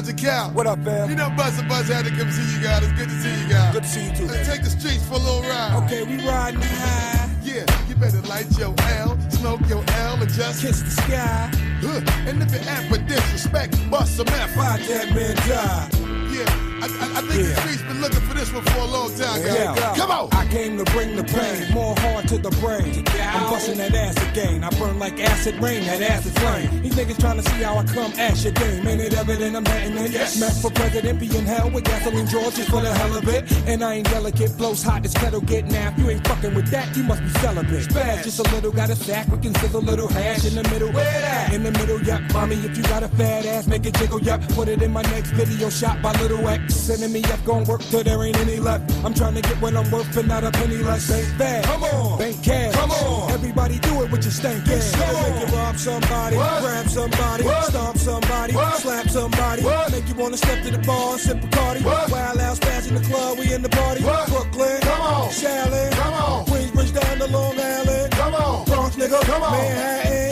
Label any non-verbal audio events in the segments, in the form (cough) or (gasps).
Cal. What up, fam? You know Buzz and Buzz had to come see you guys. It's good to see you guys. Good to see you too. Let's take the streets for a little ride. Okay, we riding high. Yeah, you better light your L, smoke your L, and just kiss the sky. Huh. And if you act with disrespect, bust some F. Watch that man die. I, I, I think yeah. the streets been looking for this one for a long time, guys. Yeah. Come on. I came to bring the pain, more hard to the brain. I'm busting that ass again. I burn like acid rain, that acid flame. These niggas trying to see how I come ash your game. Ain't it evident I'm batting in? Yes. Smash for president, be in hell with gasoline Georges for the hell of it. And I ain't delicate, blows hot, this kettle get napped. You ain't fucking with that, you must be celibate. Spaz just a little, got a sack, we can sizzle a little hash in the middle. Where that? In the middle, yup. Mommy, if you got a fat ass, make it jiggle, yup. Put it in my next video shot by Little X. Sending me up, gon' work till there ain't any left. I'm trying to get what I'm worth and not a penny less. Ain't bad. Come on. Bank cash. Come on. Everybody do it with your stank ass. Make you rob somebody, what? grab somebody, what? stomp somebody, what? slap somebody. What? Make you wanna step to the bar and sip a. What? Wild out spaz in the club, we in the party. What? Brooklyn. Come on. Shaolin. Come on. Queensbridge down to Long Island. Come on. Bronx nigga. Come on. Manhattan.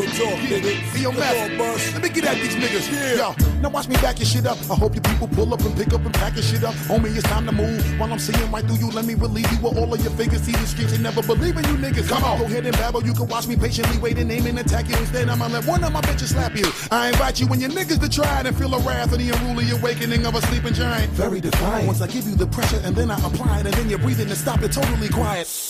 Real talk, nigga. Yo, man, let me get at these niggas. Yeah. Yo, now watch me back your shit up. I hope you people pull up and pick up and pack your shit up. Homie, it's time to move. While I'm seeing right through you, let me relieve you with all of your figures. See the streets, and never believe in you niggas. Come on, go ahead and babble. You can watch me patiently wait and aim and attack you. Instead, I'ma let one of my bitches slap you. I invite you and your niggas to try it and feel the wrath of the unruly awakening of a sleeping giant. Very defiant. Once I give you the pressure and then I apply it, and then you're breathing and stop it totally quiet.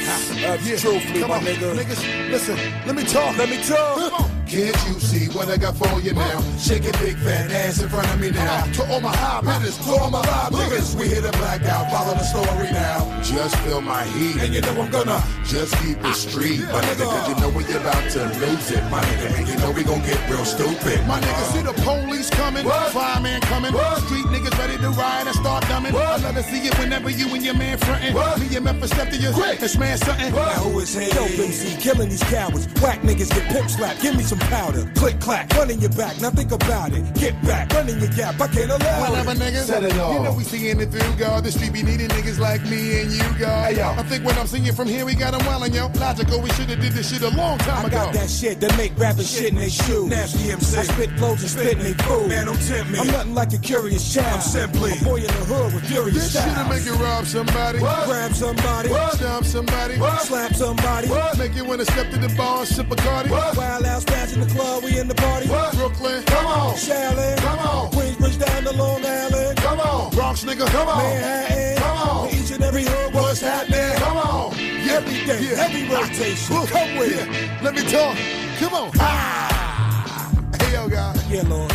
That's yeah. truthfully, my on. nigga. Niggas, listen, let me talk. Let me talk. Can't you see what I got for you now? Shake your big fat ass in front of me now. To all my high hitters, to all my live niggas, we hit a blackout. Follow the story now. Just feel my heat, and you know I'm gonna just keep it street, my nigga. Cause you know we about to lose it, my nigga. And you know we gon' get real stupid, my nigga. See the police coming, fireman coming, what? street niggas ready to ride and start dumbing. I love to see it whenever you and your man frontin'. Me and Memphis step to your quick and smash something. Now who is he? Dope MC, killing these cowards. Whack niggas get pimp slapped. Give me some powder. Click clack, running your back. Now think about it. Get back, running your gap. I can't allow Whatever, it. niggas. Set it off. You know we seeing it through, God. The street be needing niggas like me and you, God. Hey, yo. I think when I'm singing from here, we got them wildin', yo. Logical, we should've did this shit a long time I ago. I got that shit that make rappers shit in their shoes. Nasty MC. I spit flows and spit in they food. Man, don't tempt me. I'm nothing like a curious child. I'm simply a boy in the hood with furious This shit'll make you rob somebody. What? Grab somebody. What? Stomp somebody. What? Slap somebody. What? Make you wanna step to the bar and sip a Cardi. Wild out spaz in the club, we in the party. What? Brooklyn, come on. Shaolin, come on. Queensbridge down to Long Island, come on. Bronx nigga, come on. Manhattan, come on. Each and every hood, what's happening? Come on. Yeah. Every day, yeah. every rotation. Come with yeah. it. Let me talk. Come on. Ah. Hey yo, guys. Yeah, Lord.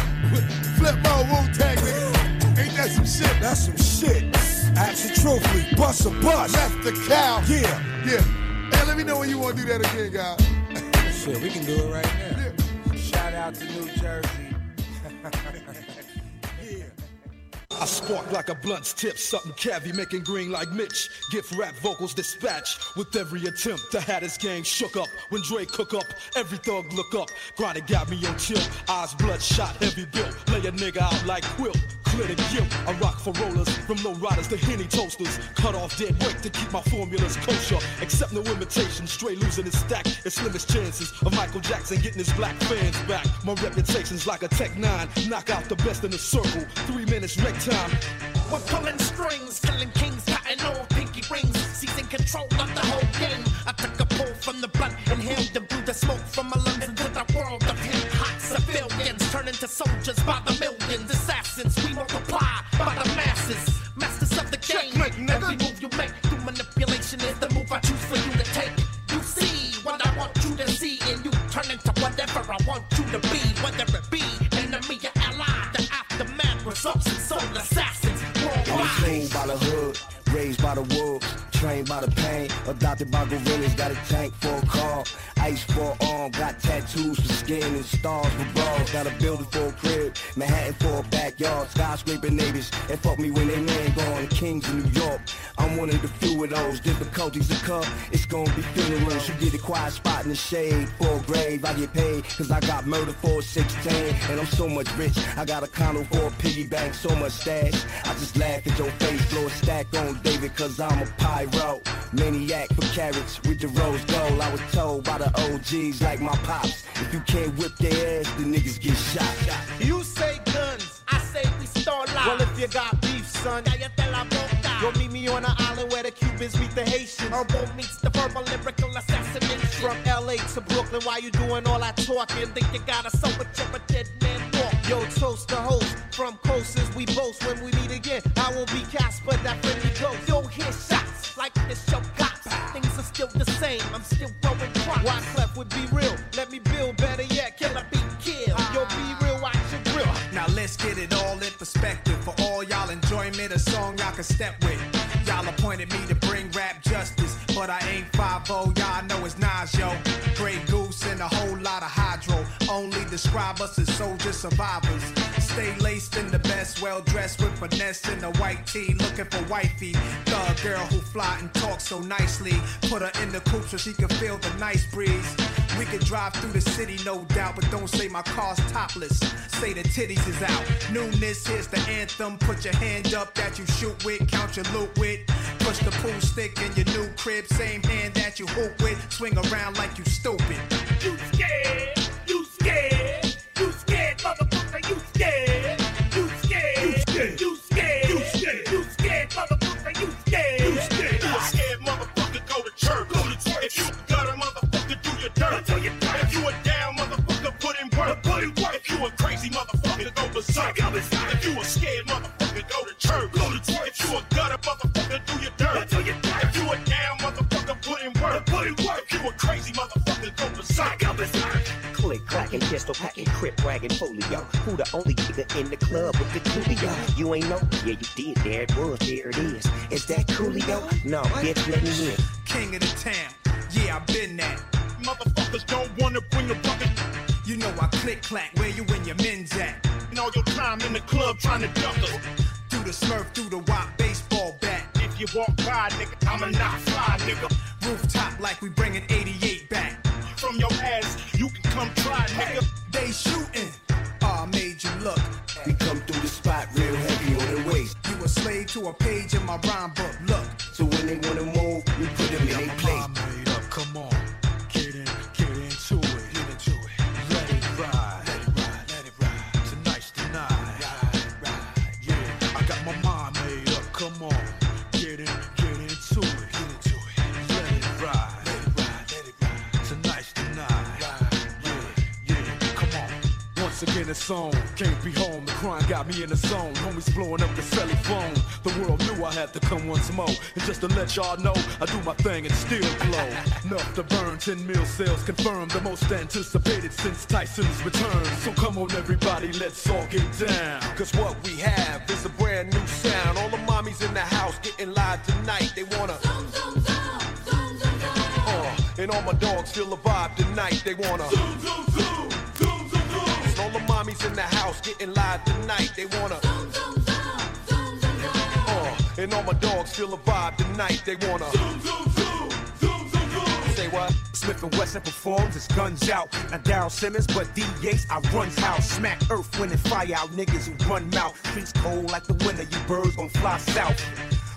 Flip my Wu Tang nigga. Ain't that some shit? That's some shit. Absolutely. Bust a bust. Left the cow. Yeah. Yeah. Hey, let me know when you want to do that again, guys. Shit, we can do it right now. Out to New Jersey. (laughs) I spark like a blunt's tip, something cavy, making green like Mitch. Gift rap vocals dispatch with every attempt to have this gang shook up. When Dre cook up, every thug look up. Grinding got me on chill, eyes bloodshot, heavy built. Lay a nigga out like quilt. Clear the guilt. I rock for rollers, from low riders to henny toasters. Cut off dead weight to keep my formulas kosher. Accept no imitation, straight losing his stack. It's slimmest chances of Michael Jackson getting his black fans back. My reputation's like a Tech 9, knock out the best in the circle. Three minutes wreck We're pulling strings, killing kings, cutting all pinky rings, seizing control of the whole game. I took a pull from the blunt, inhaled and blew the smoke from my lungs into the world of hip hop civilians, turn into soldiers by the millions, assassins. We multiply by the masses, masters of the game. Every move you make through manipulation is the move I choose for you to take. You see what I want you to see, and you turn into whatever I want you to be, whether it be enemy or ally. The aftermath results in soul assassins worldwide. By the hood, raised by the wolves, trained by the pain, adopted by gorillas, got a tank for a call. Ice for arm, got tattoos for skin and stars for bras. Got a building for a crib, Manhattan for a backyard. Skyscraper neighbors and fuck me when they man gone. Kings in New York, I'm one of the few of those. Difficulties occur, it's gonna be funerals. You get a quiet spot in the shade for a grave. I get paid, cause I got murder for a 16. And I'm so much rich, I got a condo for a piggy bank, so much stash. I just laugh at your face, throw a stack on David, cause I'm a pyro. Maniac for carrots with the rose gold. I was told by the OGs like my pops. If you can't whip their ass, the niggas get shot. You say guns, I say we start live. Well, if you got beef, son, cállate la boca. You'll meet me on an island where the Cubans meet the Haitians. Herbal meets the verbal lyrical assassination. From LA to Brooklyn, why you doing all that talking? Think you got a soul, but you're a dead man walk. Yo, toast the host. From coasters, we boast when we meet again. I won't be Casper, that friendly ghost. Yo, hear got. Things are still the same, I'm still growing crops. Why Clef would be real? Let me build better yet, kill a beat kill. Yo, be real, watch your grill. Now let's get it all in perspective. For all y'all enjoyment, a song y'all can step with. Y'all appointed me to bring rap justice, but I ain't 5 y'all know it's Nas, yo. Grey Goose and a whole lot of hydro. Only describe us as soldier survivors. Stay laced in the best, well dressed with finesse in the white tee, looking for wifey. Thug girl who fly and talk so nicely. Put her in the coupe so she can feel the nice breeze. We can drive through the city, no doubt, but don't say my car's topless. Say the titties is out. Newness, here's the anthem. Put your hand up that you shoot with, count your loot with. Push the pool stick in your new crib, same hand that you hoop with. Swing around like you stupid. You scared? Pistol packing, crip wagging, folio. Who the only nigga in the club with the coolio? You ain't know? Yeah, you did. There it was. There it is. Is that coolio? No, bitch, let me in. King of the town, yeah, I've been that. Motherfuckers don't wanna bring a bucket. You know I click clack, where you and your men's at? And all your time in the club trying to duck us. Through the smurf, through the wop, baseball bat. If you walk by, nigga, I'ma not fly, nigga. Rooftop like we bringing 88 back. From your ass, you can come try, nigga. They shooting. Ah, oh, I made you look. We come through the spot real heavy on the waist. You a slave to a page in my rhyme book. Look, So when they wanna Once it's can't be home. The crime got me in the zone. Homies blowing up the celly phone. The world knew I had to come once more. And just to let y'all know, I do my thing and still blow. Enough to burn 10 mil sales confirmed. The most anticipated since Tyson's return. So come on, everybody, let's all get down. Cause what we have is a brand new sound. All the mommies in the house getting live tonight. They wanna. Uh, and all my dogs feel the vibe tonight. They wanna. And mommies in the house getting live tonight. They wanna. Uh, and all my dogs feel the vibe tonight. They wanna. Say what? Smith and Wesson performs, it's guns out. Not Daryl Simmons, but D Yates, I run house. Smack earth, wind and fire out niggas who run mouth. Streets cold like the winter, you birds gon' fly south.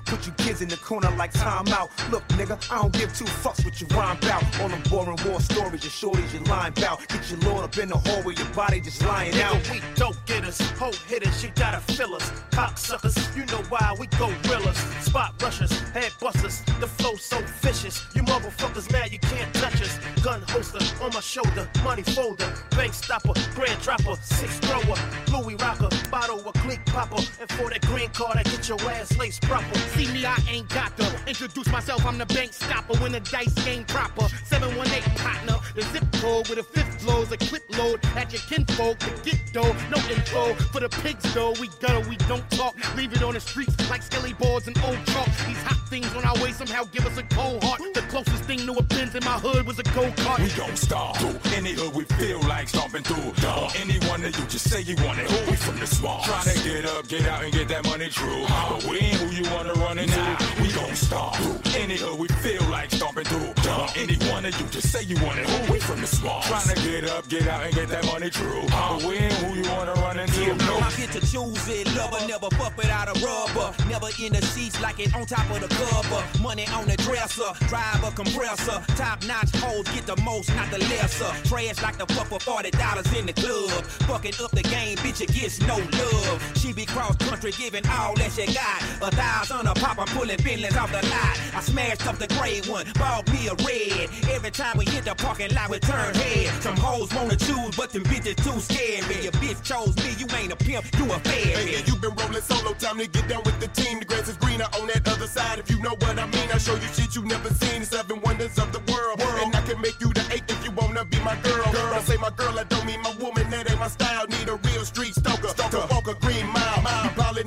Put you kids in the corner like timeout. Look, nigga, I don't give two fucks what you rhyme about. All them boring war stories, your shorties, you lying bout. Get your lord up in the hallway, your body just lying out. Nigga, we dope getters, hoe hitters, you gotta fill us. Cocksuckers, you know why we go gorillas. Spot rushers, head busters, the flow so vicious. You motherfuckers mad you can't touch us. Gun holster on my shoulder, money folder, bank stopper, grand dropper, six thrower, Louis rocker, bottle of click popper. And for that green card, I get your ass laced proper. See me, I ain't got to introduce myself. I'm the bank stopper when the dice game proper. 718 partner, the zip code with a fifth flows, a clip load at your kinfolk to get dough. No info for the pigs though. We gutter, we don't talk. Leave it on the streets like skelly boards and old chalk. These hot things on our way somehow give us a cold heart. The closest thing to a Benz in my hood was a go kart. We don't stop through any hood we feel like stomping through. Or Anyone that you just say you want it. Who we from the swamp? to get up, get out, and get that money true. But we ain't who you wanna run into. We gon' stop any hood we feel like stomping through. Or any one of you just say you want it. Who we from the swamp? Tryna get up, get out, and get that money true. But we ain't who you wanna run into. No. I get to choose it, lover, never fuck without a rubber. Never in the seats like it on top of the cover. Money on the dresser, drive a compressor. Top notch hoes get the most, not the lesser. Trash like the fuck for forty dollars in the club. Fucking up the game, bitch, it gets no love. She be cross country, giving all that she got. A thousand a pop, I'm pulling Bentleys off the lot. I smashed up the gray one, bought me a red. Every time we hit the parking lot, we turn head. Some hoes wanna choose, but them bitches too scared. scary. Your bitch chose me, you ain't a pimp, you a fairy. Hey, you been rolling solo, time to get down with the team. The grass is greener on that other side. If you know what I mean, I show you shit you never seen. Seven wonders of the world, and I can make you the eighth if you wanna be my girl. girl. I say my girl, I don't mean my woman. That ain't my style. Need a real street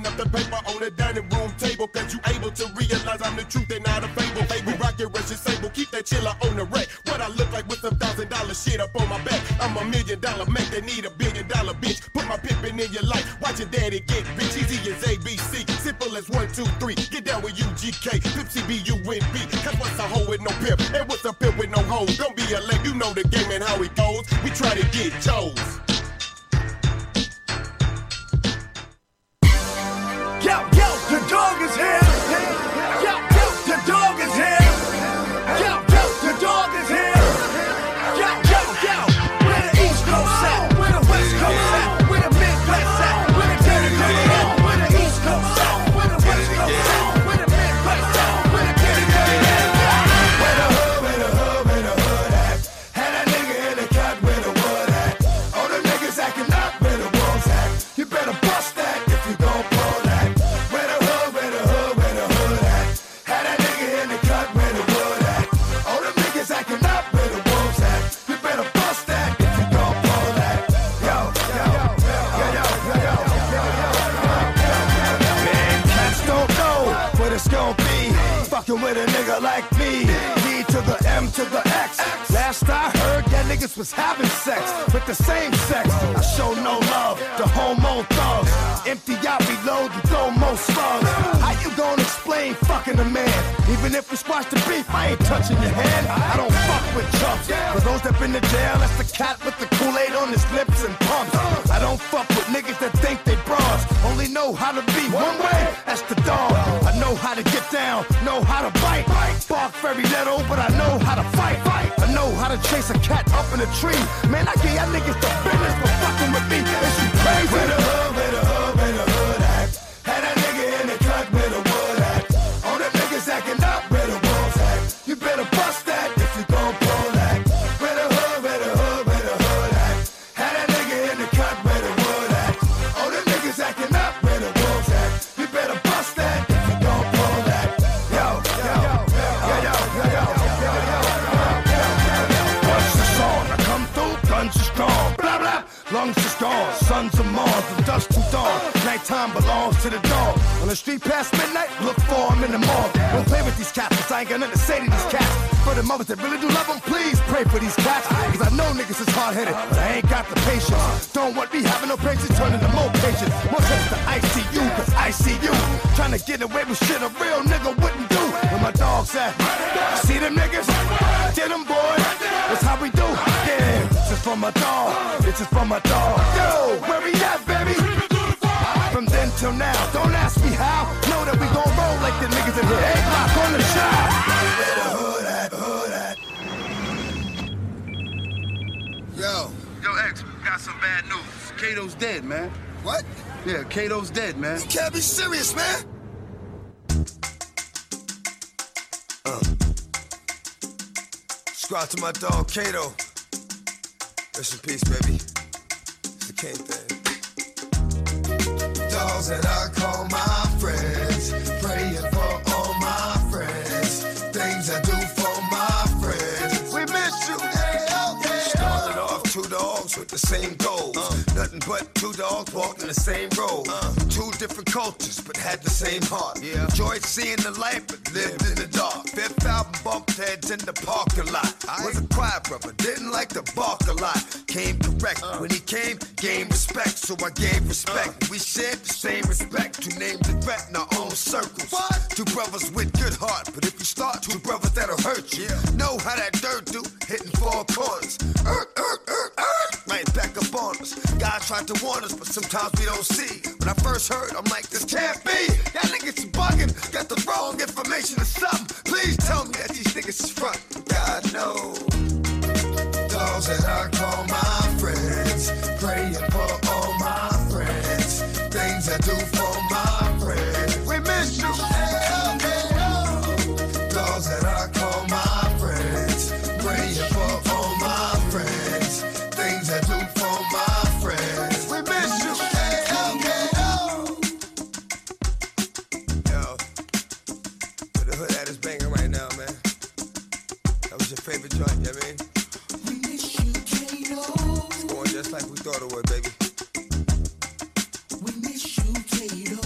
Up the paper on the dining room table, cause you able to realize I'm the truth and not a fable. Hey, we rock your Russian sable, keep that chiller on the rack. What I look like with a thousand dollar shit up on my back. I'm a million dollar man that need a billion dollar bitch. Put my pimpin' in your life, watch your daddy get rich. Easy as ABC, simple as one, two, three. Get down with UGK, Pipsy B, U, N, B. Cause what's a hoe with no pimp? And what's a pimp with no hoes? Don't be a lame, you know the game and how it goes. We try to get chose. hands. Nigga like me. D to the M to the X. Last I heard, that niggas was having sex with the same sex. I show no love to homo thugs. Empty out, reload, and throw more slugs. How you gonna explain fucking a man? Even if we squash the beef, I ain't touching your hand. I don't fuck with chumps. For those that been to jail, that's the cat with the Kool-Aid on his lips and pumps. I don't fuck with niggas that think they bras. Only know how to be one way, that's the dog. Know how to get down, know how to bite. Bark very little, but I know how to fight. I know how to chase a cat up in a tree. Man, I give y'all niggas the business for fucking with me. Is you crazy? Where the hood, where the the street past midnight, look for him in the mall. Don't play with these cats, I ain't got nothing to say to these cats. For the mothers that really do love them, please pray for these cats. Cause I know niggas is hard headed, but I ain't got the patience. Don't want me having no patience, turning to more patience. More trips to ICU, cause I see you. Trying to get away with shit a real nigga wouldn't do. Where my dogs at? See them niggas? Get them, boys. That's how we do. Yeah, this is for my dog. This is for my dog. Yo, where we at, baby? From then till now, don't ask me how. Know that we gon' roll like the niggas in here. Eight block on the shot. Where the hood at? Hood at? Yo. Yo, X, got some bad news. Kato's dead, man. What? Yeah, Kato's dead, man. You can't be serious, man. Uh. Subscribe to my dog, Kato. Rest in peace, baby. It's the king thing those that I call my friends. Praying for all my friends. Things I do for my friends. We miss you. Hey, Started off two dogs with the same goals. Uh Nothing but two dogs walking the same road. Two different cultures, but had the same heart. Yeah. Enjoyed seeing the light, but lived in the dark. Fifth album bumped heads in the parking lot. I Was a quiet brother, didn't like to bark a lot. Came correct when he came, gained respect, so I gave respect. We shared the same respect. Two names and rep in our own circles. Two brothers with good heart, but if you start two brothers that'll hurt you. Know how that dirt do, hitting four corners. Er, er, er, er, right back up on us. God tried to warn us, but sometimes we don't see. When I first heard, I'm like, this can't be. Y'all niggas bugging, got the wrong information or something. Please tell me that these niggas is front. God knows. Dogs that I call my friends, praying for all my friends, things I do for my friends. We miss you. all baby. We miss you, Kato.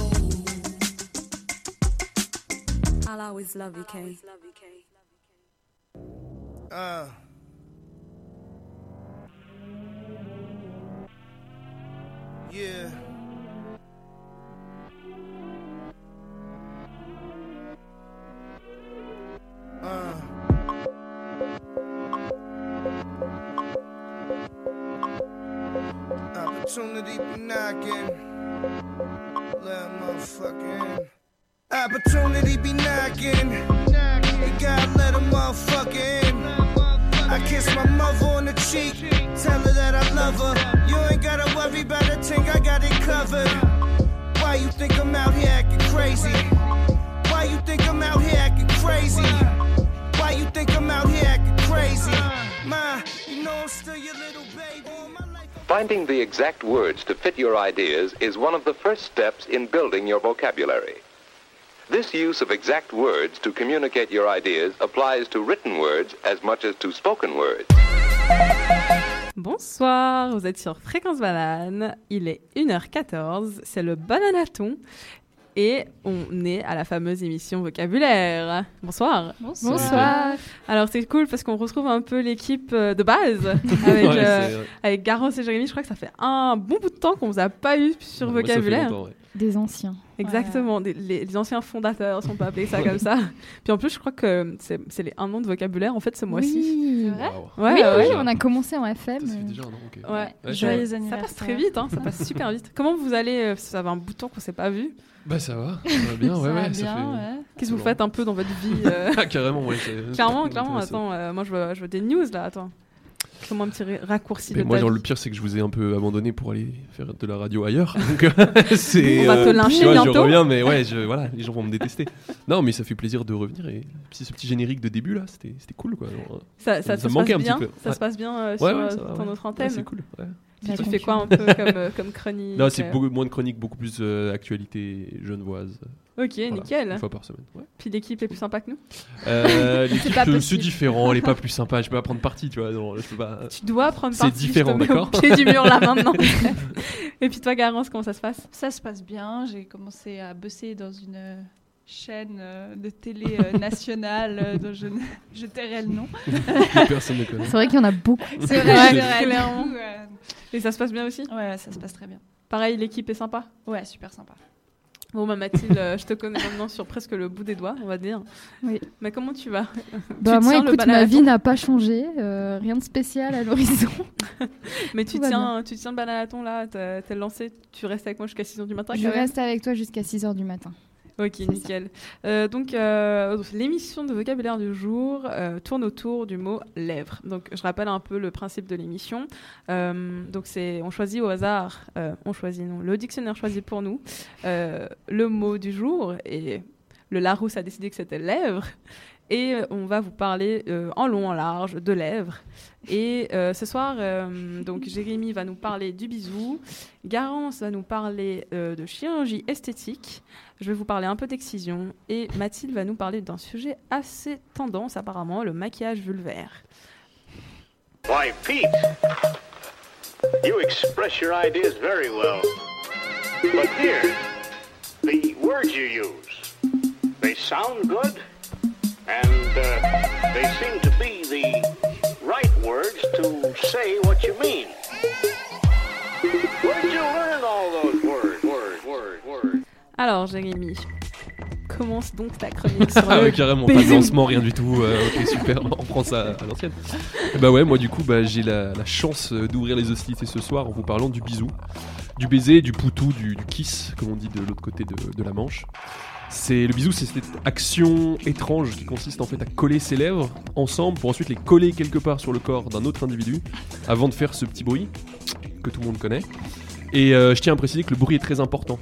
I'll always love you, Kay. Uh. Yeah. Uh. Opportunity be knocking. Let motherfucker in. Opportunity be knocking. And God let a motherfucker in. I kiss my mother on the cheek. Tell her that I love her. You ain't gotta worry about a thing, I got it covered. Why you think I'm out here acting crazy? Why you think I'm out here acting crazy? Why you think I'm out here acting crazy? Ma, you know I'm still your little baby. Finding the exact words to fit your ideas is one of the first steps in building your vocabulary. This use of exact words to communicate your ideas applies to written words as much as to spoken words. Bonsoir, vous êtes sur Fréquence Banane, il est 1h14, c'est le bananaton et on est à la fameuse émission vocabulaire. Bonsoir. Bonsoir. Bonsoir. Alors c'est cool parce qu'on retrouve un peu l'équipe euh, de base (laughs) avec, Ouais, euh, avec Garance et Jérémy. Je crois que ça fait un bon bout de temps qu'on vous a pas eu sur Ouais, ça fait vocabulaire. Des anciens. Exactement, des- les, les anciens fondateurs, si on peut appeler ça comme ça. Puis en plus, je crois que c'est c'est les un an de vocabulaire en fait ce mois-ci. Oui. Ouais, oui, ouais, oui, on a commencé en FM. Ouais, Ouais, je- joyeux ça anniversaire. passe très vite, hein, ça passe super vite. Comment vous allez euh, Ça fait un bout de temps qu'on s'est pas vu. Bah ça va, ça va bien, (laughs) ouais, Ça va ouais. ça fait- ouais. Qu'est-ce que vous faites un peu dans votre vie euh (laughs) Ah, carrément, ouais. c'est- Clairement, clairement. Attends, euh, moi je veux, je veux des news là. Attends. Fais-moi un petit raccourci Mais de moi, genre, le pire, c'est que je vous ai un peu abandonné pour aller faire de la radio ailleurs. (laughs) Donc, euh, (laughs) c'est, On va te euh, lyncher tu vois, bientôt. Je reviens, mais ouais, je, voilà, les gens vont me détester. Non, mais ça fait plaisir de revenir. Et puis, ce petit générique de début là, c'était, c'était cool, quoi. Genre, Ça, ça, me te manquait passe un bien petit peu. Ça Ouais. se passe bien euh, Ouais, sur ouais, euh, ça ton autre antenne c'est cool. Ouais. Tu, fais quoi un peu comme, euh, comme chronique Non, c'est euh beaucoup moins de chroniques, beaucoup plus euh, actualité genevoise. Ok, Voilà, nickel. Une fois par semaine. Ouais. Puis l'équipe est plus sympa que nous Euh, C'est (laughs) l'équipe, c'est différent, elle est pas plus (laughs) sympa. Je peux pas prendre parti, tu vois. non, je peux pas. Tu dois prendre C'est parti. te différent, d'accord pied du mur là maintenant. (laughs) Et puis toi, Garance, comment ça se passe? Ça se passe bien. J'ai commencé à bosser dans une chaîne euh, de télé euh, nationale euh, dont je, (laughs) je tairai le nom. Personne ne connaît. C'est vrai qu'il y en a beaucoup. C'est vrai, Ouais, c'est vrai. clairement. Euh, Et ça se passe bien aussi? Ouais, ça se passe très bien. Pareil, l'équipe est sympa? Ouais, super sympa. Bon, bah Mathilde, euh, je te connais maintenant sur presque le bout des doigts, on va dire. Oui. Mais comment tu vas? Bah Tu moi, écoute, ma vie n'a pas changé, euh, rien de spécial à l'horizon. (laughs) Mais tu Tout tiens, tu tiens le bananaton là, t'es lancé, tu restes avec moi jusqu'à 6h du matin Je reste avec toi jusqu'à 6h du matin. Ok, nickel. Euh, donc, euh, l'émission de vocabulaire du jour euh, tourne autour du mot lèvres. Donc, je rappelle un peu le principe de l'émission. Euh, donc, c'est on choisit au hasard, on choisit non, le dictionnaire choisit pour nous le mot du jour et le Larousse a décidé que c'était lèvres. Et on va vous parler en long, en large de lèvres. Et euh, ce soir, euh, donc Jérémy va nous parler du bisou, Garance va nous parler euh, de chirurgie esthétique, je vais vous parler un peu d'excision, et Mathilde va nous parler d'un sujet assez tendance apparemment, le maquillage vulvaire. Why, Pete, You express your ideas very well. But here, the words you use, they sound good, and uh, Alors, Jérémy, commence donc ta chronique sur (laughs) Ah ouais, carrément, pas de lancement, rien du tout. euh, ok, super, on prend ça à l'ancienne. Bah ouais, moi du coup, bah, j'ai la, la chance euh, d'ouvrir les hostilités ce soir en vous parlant du bisou, du baiser, du poutou, du, du kiss, comme on dit de l'autre côté de, de la Manche. C'est le bisou, c'est cette action étrange qui consiste en fait à coller ses lèvres ensemble pour ensuite les coller quelque part sur le corps d'un autre individu avant de faire ce petit bruit que tout le monde connaît. Et euh, je tiens à préciser que le bruit est très important.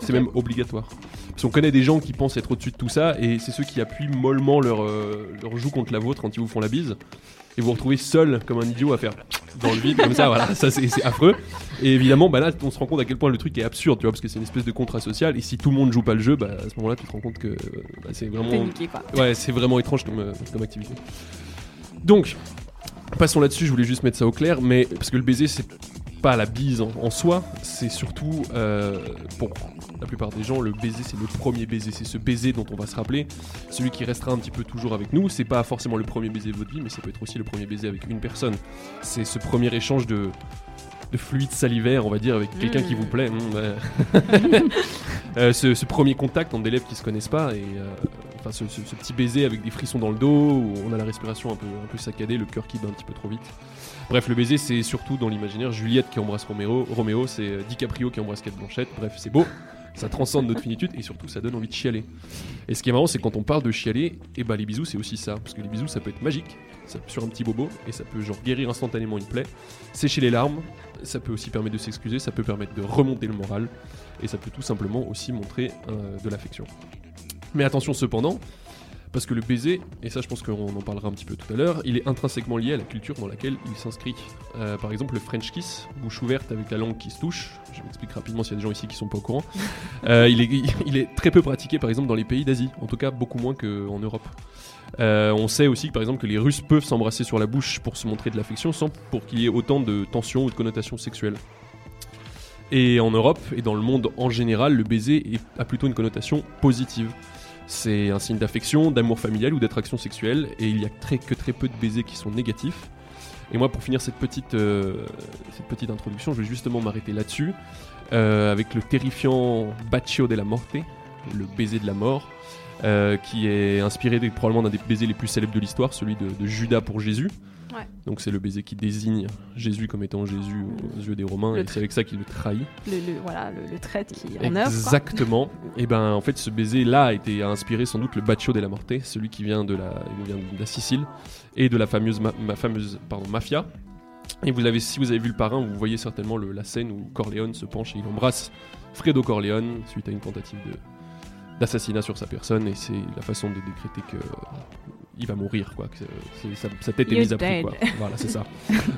C'est même obligatoire. Parce qu'on connaît des gens qui pensent être au-dessus de tout ça, et c'est ceux qui appuient mollement leur, euh, leur joue contre la vôtre quand ils vous font la bise. Et vous vous retrouvez seul comme un idiot à faire (laughs) dans le vide, comme ça, voilà, (laughs) ça c'est affreux. Et évidemment, bah là, on se rend compte à quel point le truc est absurde, tu vois, parce que c'est une espèce de contrat social, et si tout le monde joue pas le jeu, bah à ce moment-là, tu te rends compte que euh, bah, c'est vraiment. T'es niqué, quoi. Ouais, c'est vraiment étrange comme, euh, comme activité. Donc, passons là-dessus, je voulais juste mettre ça au clair, mais parce que le baiser, c'est pas la bise en, en soi, c'est surtout euh, pour la plupart des gens, le baiser c'est le premier baiser, c'est ce baiser dont on va se rappeler, celui qui restera un petit peu toujours avec nous. C'est pas forcément le premier baiser de votre vie, mais ça peut être aussi le premier baiser avec une personne. C'est ce premier échange de de fluide salivaire, on va dire, avec quelqu'un qui Mm. vous plaît. Mm. (laughs) Euh, ce, ce premier contact entre des lèvres qui se connaissent pas et euh, enfin ce, ce- ce petit baiser avec des frissons dans le dos où on a la respiration un peu, un peu saccadée, le cœur qui bat un petit peu trop vite. Bref, le baiser c'est surtout dans l'imaginaire Juliette qui embrasse Roméo, Roméo c'est euh, DiCaprio qui embrasse Kate Blanchett. Bref, c'est beau, ça transcende notre finitude et surtout ça donne envie de chialer. Et ce qui est marrant, c'est quand on parle de chialer, et bah les bisous c'est aussi ça, parce que les bisous ça peut être magique, ça peut sur un petit bobo et ça peut genre guérir instantanément une plaie, sécher les larmes, ça peut aussi permettre de s'excuser, ça peut permettre de remonter le moral et ça peut tout simplement aussi montrer euh, de l'affection. Mais attention cependant, parce que le baiser, et ça je pense qu'on en parlera un petit peu tout à l'heure, il est intrinsèquement lié à la culture dans laquelle il s'inscrit. Euh, par exemple, le French kiss, bouche ouverte avec la langue qui se touche, je m'explique rapidement s'il y a des gens ici qui sont pas au courant, (laughs) Euh, il, est, il est très peu pratiqué par exemple dans les pays d'Asie, en tout cas beaucoup moins qu'en Europe. Euh, on sait aussi que par exemple que les Russes peuvent s'embrasser sur la bouche pour se montrer de l'affection sans pour qu'il y ait autant de tensions ou de connotations sexuelles. Et en Europe et dans le monde en général, le baiser a plutôt une connotation positive. C'est un signe d'affection, d'amour familial ou d'attraction sexuelle, et il y a très, que très peu de baisers qui sont négatifs. Et moi, pour finir cette petite, euh, introduction, je vais justement m'arrêter là-dessus, euh, avec le terrifiant Bacio della Morte, le baiser de la mort, euh, qui est inspiré probablement d'un des baisers les plus célèbres de l'histoire, celui de Judas pour Jésus. Ouais. Donc c'est le baiser qui désigne Jésus comme étant Jésus aux yeux des Romains, et c'est avec ça qu'il le trahit. Le, le- voilà, le, le trait qui est en œuvre. Exactement. Et ben en fait ce baiser là a été a inspiré sans doute le Baccio della Morte, celui qui vient de la, il vient de la Sicile et de la fameuse ma, ma fameuse pardon, mafia. Et vous avez si vous avez vu le parrain, vous voyez certainement le- la scène où Corleone se penche et il embrasse Fredo Corleone suite à une tentative de d'assassinat sur sa personne et c'est la façon de décréter que il va mourir quoi que c'est- sa, sa tête est mise à prix quoi. (laughs) Voilà, c'est ça.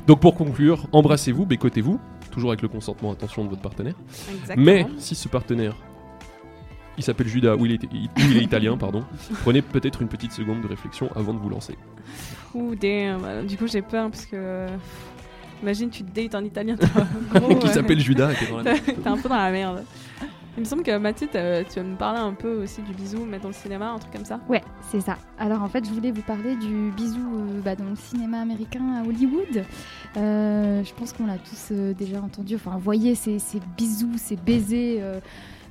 Donc pour conclure, embrassez-vous, bécotez-vous, toujours avec le consentement attention de votre partenaire. Exactement. Mais si ce partenaire il s'appelle Judas ou il est, il- il est italien, pardon, prenez peut-être une petite seconde de réflexion avant de vous lancer. Ouh, damn. Euh, Du coup, j'ai peur parce que. Imagine, tu te dates en italien. un gros, (laughs) Qui euh, s'appelle Judas. T'es un peu dans la merde. Il me semble que Mathilde, euh, tu vas me parler un peu aussi du bisou, mais dans le cinéma, un truc comme ça. Ouais, c'est ça. Alors en fait, je voulais vous parler du bisou euh, bah, dans le cinéma américain à Hollywood. Euh, je pense qu'on l'a tous déjà entendu. Enfin, voyez ces, ces bisous, ces baisers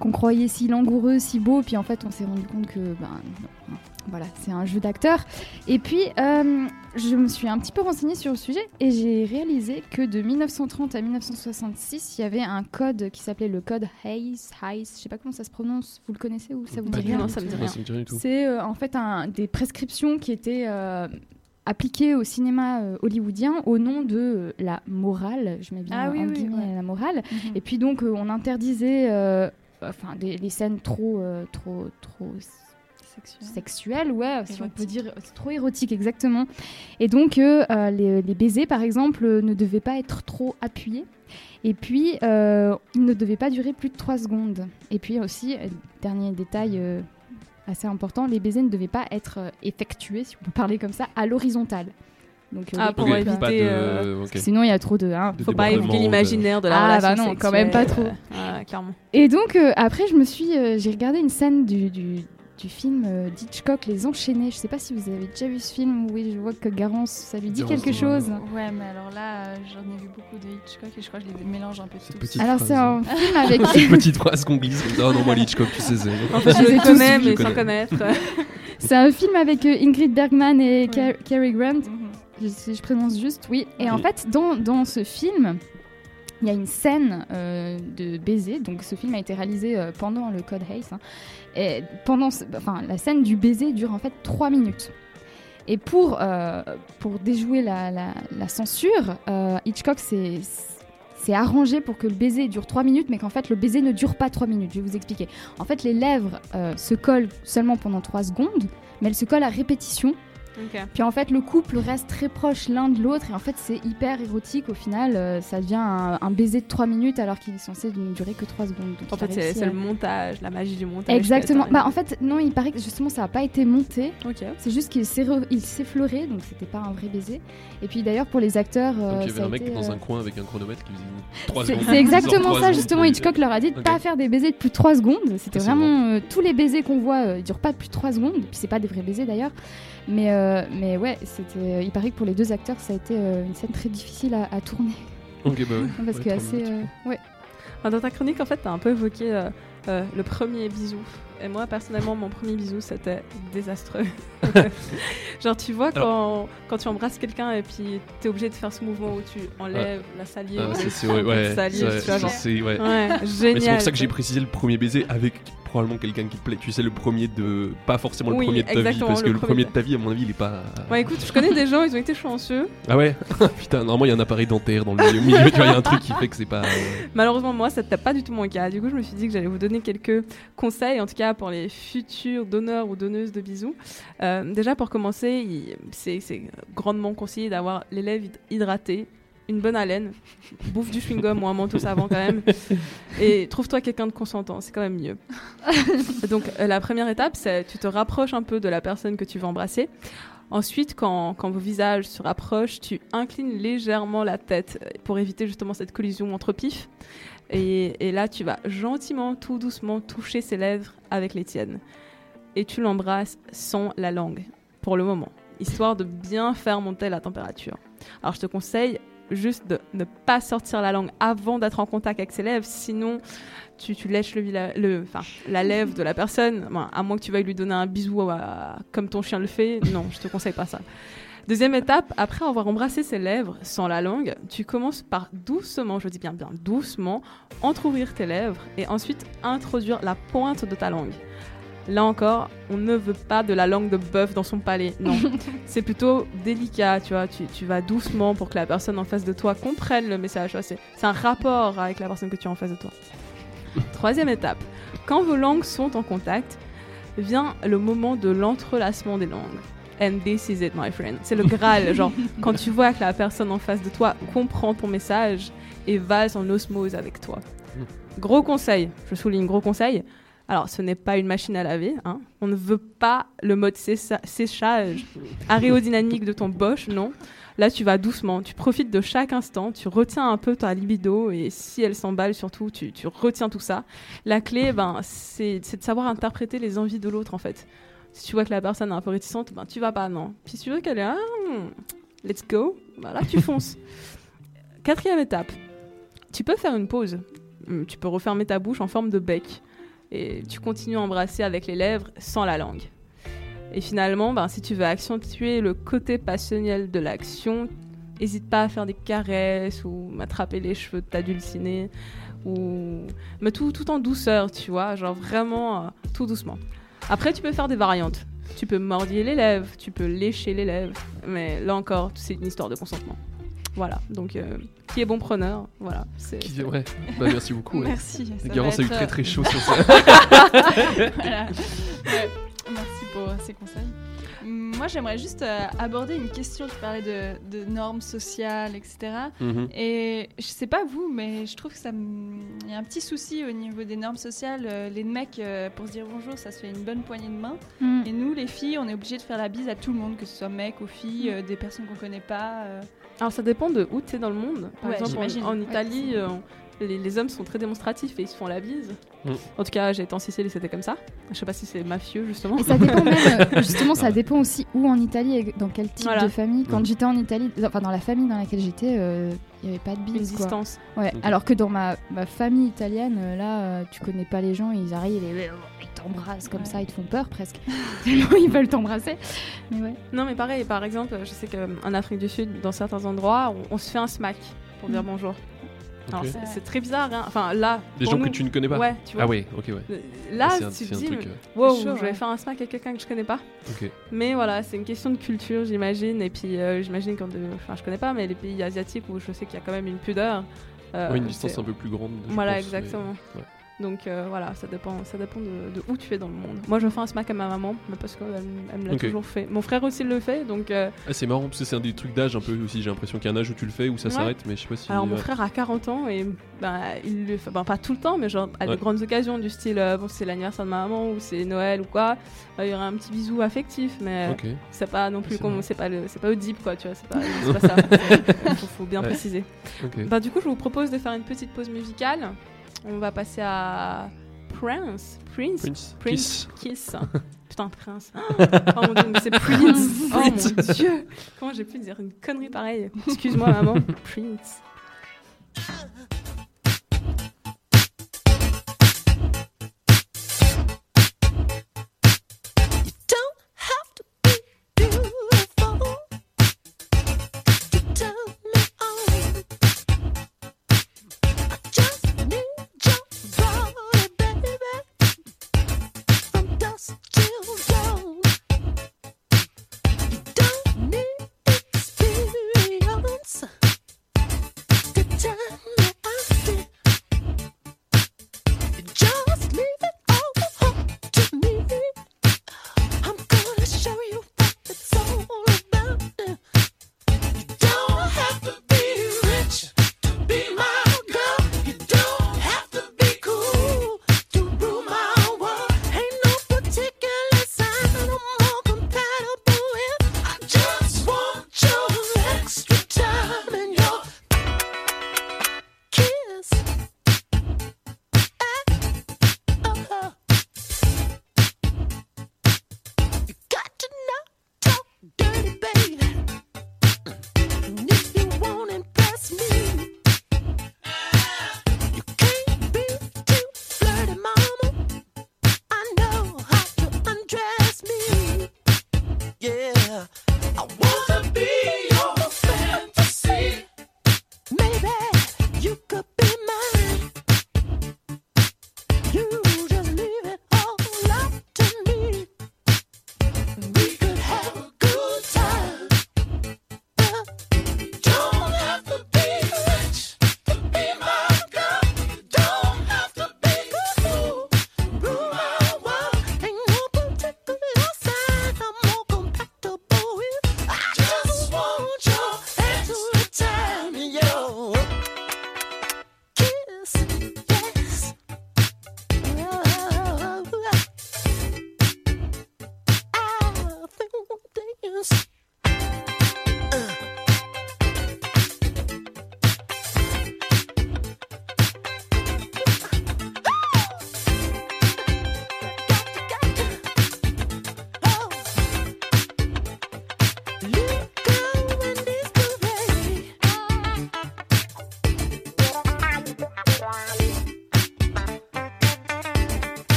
qu'on croyait si langoureux, si beaux, puis en fait, on s'est rendu compte que, non. Voilà, c'est un jeu d'acteur. Et puis, euh, je me suis un petit peu renseignée sur le sujet et j'ai réalisé que de 1930 à 1966, il y avait un code qui s'appelait le code Hayes. Hayes, je sais pas comment ça se prononce. Vous le connaissez ou ça vous Pas dit rien. Non, ça me dit rien. C'est euh, en fait un, des prescriptions qui étaient euh, appliquées au cinéma euh, hollywoodien au nom de euh, la morale. Je mets bien Ah oui, en oui, guillemets ouais. la morale. Mhm. Et puis donc euh, on interdisait euh, enfin des- les scènes trop euh, trop sexuelles, ouais, si on peut dire, c'est trop érotique exactement. Et donc euh, euh, les, les baisers par exemple euh, ne devaient pas être trop appuyés. Et puis euh, ils ne devaient pas durer plus de 3 secondes. Et puis aussi dernier détail euh, assez important, les baisers ne devaient pas être effectués, si on peut parler comme ça, à l'horizontale. Donc, Ah, pour éviter, euh, Sinon, il y a trop de. hein. De Faut pas évoquer l'imaginaire de la Ah, relation bah non, quand même pas trop. euh, ouais, clairement. Et donc, euh, après, je me suis. euh, j'ai regardé une scène du, du, du film euh, d'Hitchcock, Les Enchaînés. Je sais pas si vous avez déjà vu ce film. Oui, je vois que Garance, ça lui dit Garance, quelque chose. Ouais, mais alors là, euh, j'en ai vu beaucoup de Hitchcock et je crois que je les mélange un peu tous. Petite Alors, c'est un (laughs) film avec. C'est une petite phrase qu'on glisse comme ça. Oh non, moi, Hitchcock, tu sais. En fait, je Je les connais, mais sans connaître. (laughs) C'est un film avec euh, Ingrid Bergman et Ouais. Car- Cary Grant. Mhm. Je- si je prononce juste, oui. Et en fait, dans, dans ce film, il y a une scène euh, de baiser. Donc, ce film a été réalisé euh, pendant le Code Haze. hein. Et pendant, enfin, la scène du baiser dure en fait 3 minutes. Et pour, euh, pour déjouer la, la- censure, euh, Hitchcock s'est s'est arrangé pour que le baiser dure 3 minutes, mais qu'en fait le baiser ne dure pas 3 minutes. Je vais vous expliquer. En fait, les lèvres euh, se collent seulement pendant 3 secondes, mais elles se collent à répétition. Puis en fait, le couple reste très proche l'un de l'autre et en fait, c'est hyper érotique. Au final, euh, ça devient un, un baiser de 3 minutes alors qu'il est censé ne durer que 3 secondes. Donc, En fait, c'est à- le montage, la magie du montage. Exactement. Bah, en fait, non, il paraît que justement, ça n'a pas été monté. Ok. C'est juste qu'il s'est s'effleurait, donc c'était pas un vrai baiser. Et puis d'ailleurs, pour les acteurs. euh, Donc il y ça avait a un mec été, dans euh, un coin avec un chronomètre qui faisait (laughs) 3 c'est secondes. c'est exactement ça, justement. Hitchcock leur a dit de Ok. pas faire des baisers de plus de 3 secondes. C'était vraiment. euh, tous les baisers qu'on voit, euh, ils durent pas plus de 3 secondes. Puis c'est pas des vrais baisers d'ailleurs. Mais, euh, mais ouais, c'était. Il paraît que pour les deux acteurs, ça a été euh, une scène très difficile à, à tourner. Ok, bah ouais. Parce Ouais, que assez. euh, ouais. Dans ta chronique, en fait, t'as un peu évoqué euh, euh, le premier bisou. Et moi, personnellement, mon premier bisou, c'était désastreux. (laughs) Genre, tu vois, quand, quand tu embrasses quelqu'un et puis t'es obligé de faire ce mouvement où tu enlèves la salive, Ah, c'est- (laughs) ouais, ouais, ouais. Ouais, Mais c'est génial, pour ça que j'ai précisé le premier baiser avec probablement quelqu'un qui te plaît. Tu sais, le premier de. Pas forcément le Oui, premier de ta vie, parce que le premier de- ta vie, à mon avis, il est pas. Ouais, écoute, je connais des gens, ils ont été chanceux. Ah ouais? (laughs) Putain, normalement, il y a un appareil dentaire dans le milieu, milieu, tu vois, il y a un truc qui fait que c'est pas. Malheureusement, moi, ça n'était pas du tout mon cas. Du coup, je me suis dit que j'allais vous donner quelques conseils, en tout cas pour les futurs donneurs ou donneuses de bisous. Euh, déjà, pour commencer, c'est grandement conseillé d'avoir les lèvres hyd- hydratées, une bonne haleine, bouffe du chewing-gum ou un manteau savant quand même, (laughs) et trouve-toi quelqu'un de consentant, c'est quand même mieux. (laughs) Donc, euh, la première étape, c'est tu te rapproches un peu de la personne que tu veux embrasser. Ensuite, quand, quand vos visages se rapprochent, tu inclines légèrement la tête euh, pour éviter justement cette collision entre pifs. Et, et là, tu vas gentiment, tout doucement toucher ses lèvres avec les tiennes. Et tu l'embrasses sans la langue, pour le moment, histoire de bien faire monter la température. Alors, je te conseille juste de ne pas sortir la langue avant d'être en contact avec ses lèvres, sinon tu, tu lèches le, la lèvre de la personne, Bon, à moins que tu veuilles lui donner un bisou à- comme ton chien le fait. Non, je te conseille pas ça. Deuxième étape, après avoir embrassé ses lèvres sans la langue, tu commences par doucement, je dis bien bien doucement, entrouvrir tes lèvres et ensuite introduire la pointe de ta langue. Là encore, on ne veut pas de la langue de bœuf dans son palais, non. (laughs) c'est plutôt délicat, tu vois, tu, tu vas doucement pour que la personne en face de toi comprenne le message. c'est un rapport avec la personne que tu as en face de toi. (laughs) Troisième étape, quand vos langues sont en contact, vient le moment de l'entrelacement des langues. And this is it, my friend. C'est le Graal. (laughs) genre, quand tu vois que la personne en face de toi comprend ton message et va en osmose avec toi. Gros conseil, je souligne gros conseil. Alors, ce n'est pas une machine à laver. hein. On ne veut pas le mode sécha- séchage (laughs) aérodynamique de ton Bosch, non. Là, tu vas doucement, tu profites de chaque instant, tu retiens un peu ta libido et si elle s'emballe surtout, tu, retiens tout ça. La clé, ben, c'est de savoir interpréter les envies de l'autre en fait. Si tu vois que la personne est un peu réticente, ben, tu vas pas, non. Puis si tu veux qu'elle est, ah, hmm, let's go, ben, là tu fonces. (laughs) Quatrième étape, tu peux faire une pause. Hum, Tu peux refermer ta bouche en forme de bec et tu continues à embrasser avec les lèvres sans la langue. Et finalement, ben, si tu veux accentuer le côté passionnel de l'action, n'hésite pas à faire des caresses ou m'attraper les cheveux de ta dulcinée ou mais tout, tout en douceur, tu vois, genre vraiment euh, tout doucement. Après, tu peux faire des variantes. Tu peux mordiller les lèvres, tu peux lécher les lèvres, mais là encore, c'est une histoire de consentement. Voilà, donc euh, qui est bon preneur, voilà. c'est- Qui- ouais. Bah, merci beaucoup, ouais. Merci. ça Garance a eu être, très, euh, très chaud sur (laughs) ça. Voilà. Ouais, Merci pour ces conseils. Moi, j'aimerais juste euh, aborder une question. Tu parlais de, de normes sociales, etc. Mhm. Et je sais pas vous, mais je trouve que ça il y a un petit souci au niveau des normes sociales. Euh, Les mecs, euh, pour se dire bonjour, ça se fait une bonne poignée de main. Mm. Et nous, les filles, on est obligé de faire la bise à tout le monde, que ce soit mecs ou filles, euh, des personnes qu'on connaît pas. euh. Alors ça dépend de où tu es dans le monde. Par Ouais, exemple, en, Italie, euh, les, les hommes sont très démonstratifs et ils se font la bise. Mm. En tout cas, j'ai été en Sicile et c'était comme ça. Je sais pas si c'est mafieux justement. Et ça dépend même, (laughs) justement, ça dépend aussi où en Italie et dans quel type Voilà. de famille. Quand Mm. j'étais en Italie, enfin dans la famille dans laquelle j'étais, euh, il n'y avait pas de bise. Une quoi. Ouais. Alors que dans ma, ma famille italienne, euh, là, euh, tu connais pas les gens, ils arrivent et ils t'embrassent comme ça, ils te font peur presque. (laughs) Tellement ils veulent t'embrasser. Mais ouais. Non, mais pareil, par exemple, je sais qu'en Afrique du Sud, dans certains endroits, on, on se fait un smack pour dire Mm. bonjour. C'est- très bizarre, hein. enfin là. Des gens que tu ne connais pas Ouais, tu vois. Ah ouais, ok, ouais. Euh, Là, C'est un- tu te dis, truc, euh, wow, chaud, je vais ouais. faire un smack à quelqu'un que je connais pas. Mais voilà, c'est une question de culture, j'imagine. Et puis, euh, j'imagine quand. Enfin, je connais pas, mais les pays asiatiques où je sais qu'il y a quand même une pudeur. euh, Ouais, une distance un peu plus grande. Voilà, pense, mais- exactement. ouais. Donc euh, voilà, ça dépend, ça dépend de, de où tu es dans le monde. Moi, je fais un smack à ma maman, mais parce qu'elle elle me l'a toujours fait. Mon frère aussi le fait, donc. euh, Ah, c'est marrant parce que c'est un des trucs d'âge un peu aussi. J'ai l'impression qu'il y a un âge où tu le fais où ça Ouais. s'arrête, mais je sais pas si. Alors mon ouais. frère a 40 ans et ben, il le fait, ben, pas tout le temps, mais genre à Ouais. de grandes occasions du style, euh, bon, c'est l'anniversaire de ma maman ou c'est Noël ou quoi, euh, il y aura un petit bisou affectif, mais Ok. c'est pas non plus C'est comme c'est pas le, pas Oedipe quoi, tu vois, c'est pas, (laughs) ça. Il faut, faut bien Ouais. préciser. Ok. Bah du coup, je vous propose de faire une petite pause musicale. On va passer à Prince, Prince, Prince. Kiss. Kiss. (laughs) Putain, Prince. (gasps) Oh mon dieu, mais c'est Prince. (laughs) Oh mon dieu. Comment j'ai pu dire une connerie pareille? Excuse-moi, maman. Prince.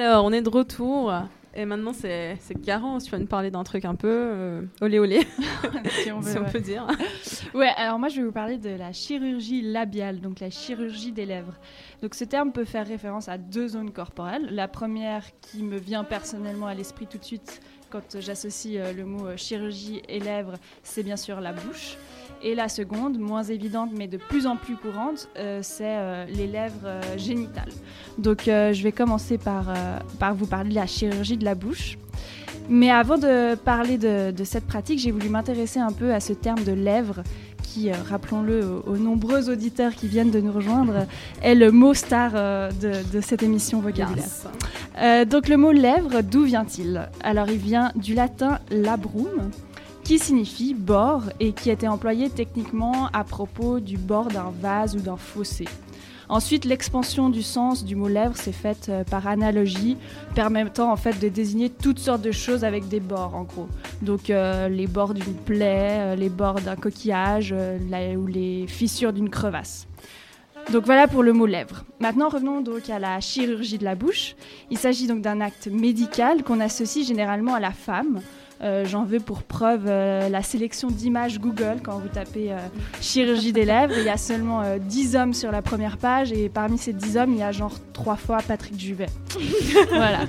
Alors, on est de retour. Et maintenant, c'est Garance. Tu vas nous parler d'un truc un peu euh, olé olé, (laughs) si on, (laughs) veut, si on ouais. peut dire. (laughs) Ouais, alors moi je vais vous parler de la chirurgie labiale, donc la chirurgie des lèvres. Donc ce terme peut faire référence à deux zones corporelles. La première qui me vient personnellement à l'esprit tout de suite quand j'associe euh, le mot euh, chirurgie et lèvres, c'est bien sûr la bouche. Et la seconde, moins évidente mais de plus en plus courante, euh, c'est euh, les lèvres euh, génitales. Donc je vais commencer par, par vous parler de la chirurgie de la bouche. Mais avant de parler de, de cette pratique, j'ai voulu m'intéresser un peu à ce terme de lèvres qui, rappelons-le aux, aux nombreux auditeurs qui viennent de nous rejoindre, est le mot star de, de cette émission vocabulaire. Yes. Donc le mot lèvre, d'où vient-il? Alors il vient du latin labrum, qui signifie bord et qui était employé techniquement à propos du bord d'un vase ou d'un fossé. Ensuite, l'expansion du sens du mot lèvre s'est faite euh, par analogie, permettant en fait de désigner toutes sortes de choses avec des bords en gros. Donc euh, les bords d'une plaie, euh, les bords d'un coquillage la- ou les fissures d'une crevasse. Donc voilà pour le mot lèvre. Maintenant revenons donc à la chirurgie de la bouche. Il s'agit donc d'un acte médical qu'on associe généralement à la femme. Euh, J'en veux pour preuve euh, la sélection d'images Google quand vous tapez euh, chirurgie des lèvres. Il y a seulement euh, 10 hommes sur la première page et parmi ces 10 hommes, il y a genre trois fois Patrick Juvet. (laughs) voilà.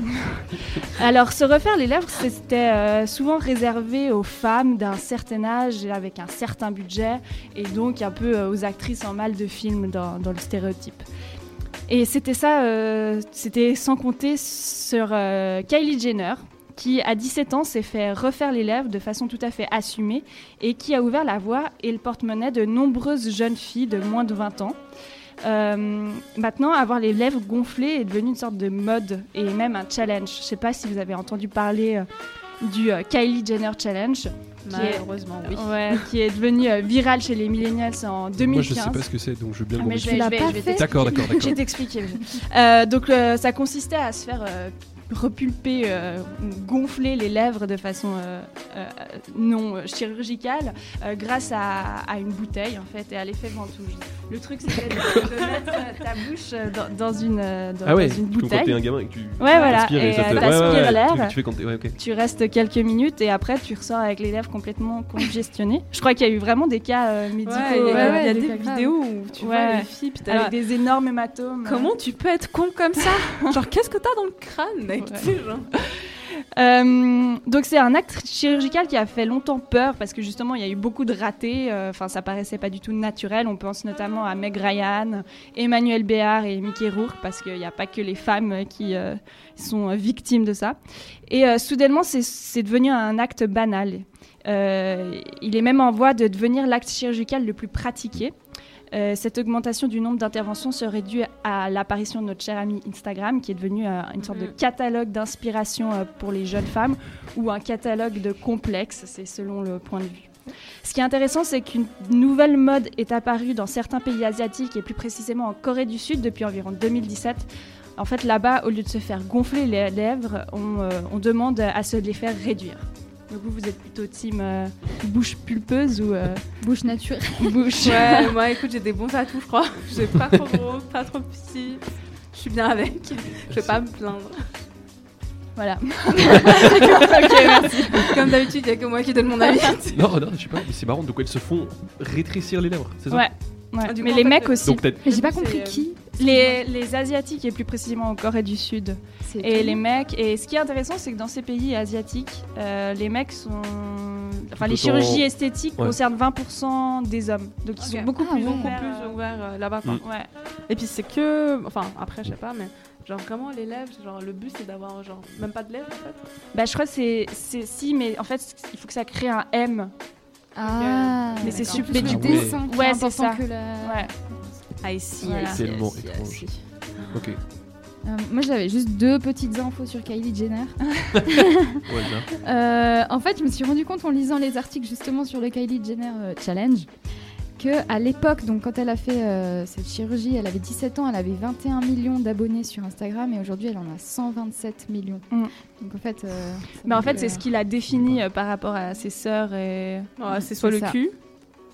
Alors, se refaire les lèvres, c'était souvent réservé aux femmes d'un certain âge et avec un certain budget et donc un peu aux actrices en mal de film dans, le stéréotype. Et c'était ça, c'était sans compter sur Kylie Jenner, qui à 17 ans s'est fait refaire les lèvres de façon tout à fait assumée et qui a ouvert la voie et le porte-monnaie de nombreuses jeunes filles de moins de 20 ans. Euh, maintenant, avoir les lèvres gonflées est devenu une sorte de mode et même un challenge. Je sais pas si vous avez entendu parler euh, du euh, Kylie Jenner Challenge. qui est- oui. Ouais, qui est devenu euh, viral chez les millennials en 2015. Moi, je sais pas ce que c'est, donc je veux bien Ah, le mais demander. je vais, je vais- je vais t'expliquer. D'accord, d'accord, (laughs) d'accord. Je vais t'expliquer. Euh, donc, euh, ça consistait à se faire euh, repulper, euh, gonfler les lèvres de façon euh, euh, non chirurgicale euh, grâce à, à une bouteille en fait et à l'effet ventouse. Le truc c'était de, de mettre ta bouche dans, dans une, dans, Ah ouais, dans une comme quand bouteille. t'es un gamin et que tu ouais, voilà. respires et et ça te- ouais, ouais, t'aspires ouais, l'air. tu fais quand t'es- ouais, ok. Tu restes quelques minutes et après tu ressors avec les lèvres complètement congestionnées. Je crois qu'il y a eu vraiment des cas euh, médicaux. Ouais, il y a, il y a des des vidéos où tu vois les filles, avec des énormes hématomes. Comment tu peux être con comme ça? (laughs) Genre, qu'est-ce que t'as dans le crâne, (laughs) Euh, donc c'est un acte chirurgical qui a fait longtemps peur parce que justement il y a eu beaucoup de ratés. euh, Enfin ça paraissait pas du tout naturel. On pense notamment à Meg Ryan, Emmanuel Béard et Mickey Rourke parce qu'il n'y a pas que les femmes qui euh, sont victimes de ça. Et euh, soudainement c'est- devenu un acte banal. Euh, il est même en voie de devenir l'acte chirurgical le plus pratiqué. Euh, cette augmentation du nombre d'interventions serait due à l'apparition de notre cher ami Instagram, qui est devenu euh, une sorte de Mhm. catalogue d'inspiration euh, pour les jeunes femmes ou un catalogue de complexes, c'est selon le point de vue. Ce qui est intéressant, c'est qu'une nouvelle mode est apparue dans certains pays asiatiques et plus précisément en Corée du Sud depuis environ 2017. En fait, là-bas, au lieu de se faire gonfler les lèvres, on, on demande à se les faire réduire. Donc vous, vous êtes plutôt team euh, bouche pulpeuse ou euh, bouche naturelle (laughs) Bouche. Ouais, moi, écoute, j'ai des bons atouts, je crois. (laughs) J'ai pas trop gros, pas trop petit. Je suis bien avec. Je vais pas me plaindre. Voilà. (laughs) merci. Comme d'habitude, il y a que moi qui donne mon avis. Non, non, je sais pas, mais c'est marrant. Donc elles se font rétrécir les lèvres, c'est ça? Ouais. Ouais. Ah, du Mais coup, les mecs le- aussi. Donc j'ai pas compris euh, qui. Les, les Asiatiques et plus précisément en Corée du Sud. Et étonnant. les mecs. Et ce qui est intéressant, c'est que dans ces pays asiatiques, euh, les mecs sont. Enfin, les chirurgies esthétiques Ouais. concernent 20% des hommes. Donc ils sont beaucoup Ah plus ouais. ouverts, plus euh, ouvert euh, là-bas. Mm. Ouais. Et puis c'est que, enfin après je sais pas, mais genre vraiment les lèvres, genre le but c'est d'avoir genre même pas de lèvres en fait. Bah, je crois que c'est. c'est- Si, mais en fait, il faut que ça crée un M. Ah, Mais c'est super- mais le du coup- Ouais, est c'est ça. que la. Ouais. Ah ici, Voilà. Tellement étrange. Ok. Euh, moi, j'avais juste deux petites infos sur Kylie Jenner. (laughs) Ouais, bien. Euh, en fait, je me suis rendu compte en lisant les articles justement sur le Kylie Jenner euh, Challenge que à l'époque, donc quand elle a fait euh, cette chirurgie, elle avait 17 ans, elle avait 21 millions d'abonnés sur Instagram et aujourd'hui, elle en a 127 millions. Donc en fait, euh, Mais en fait, c'est euh, ce qui l'a défini euh, par rapport à ses sœurs et. Ouais, c'est soit le ça. cul,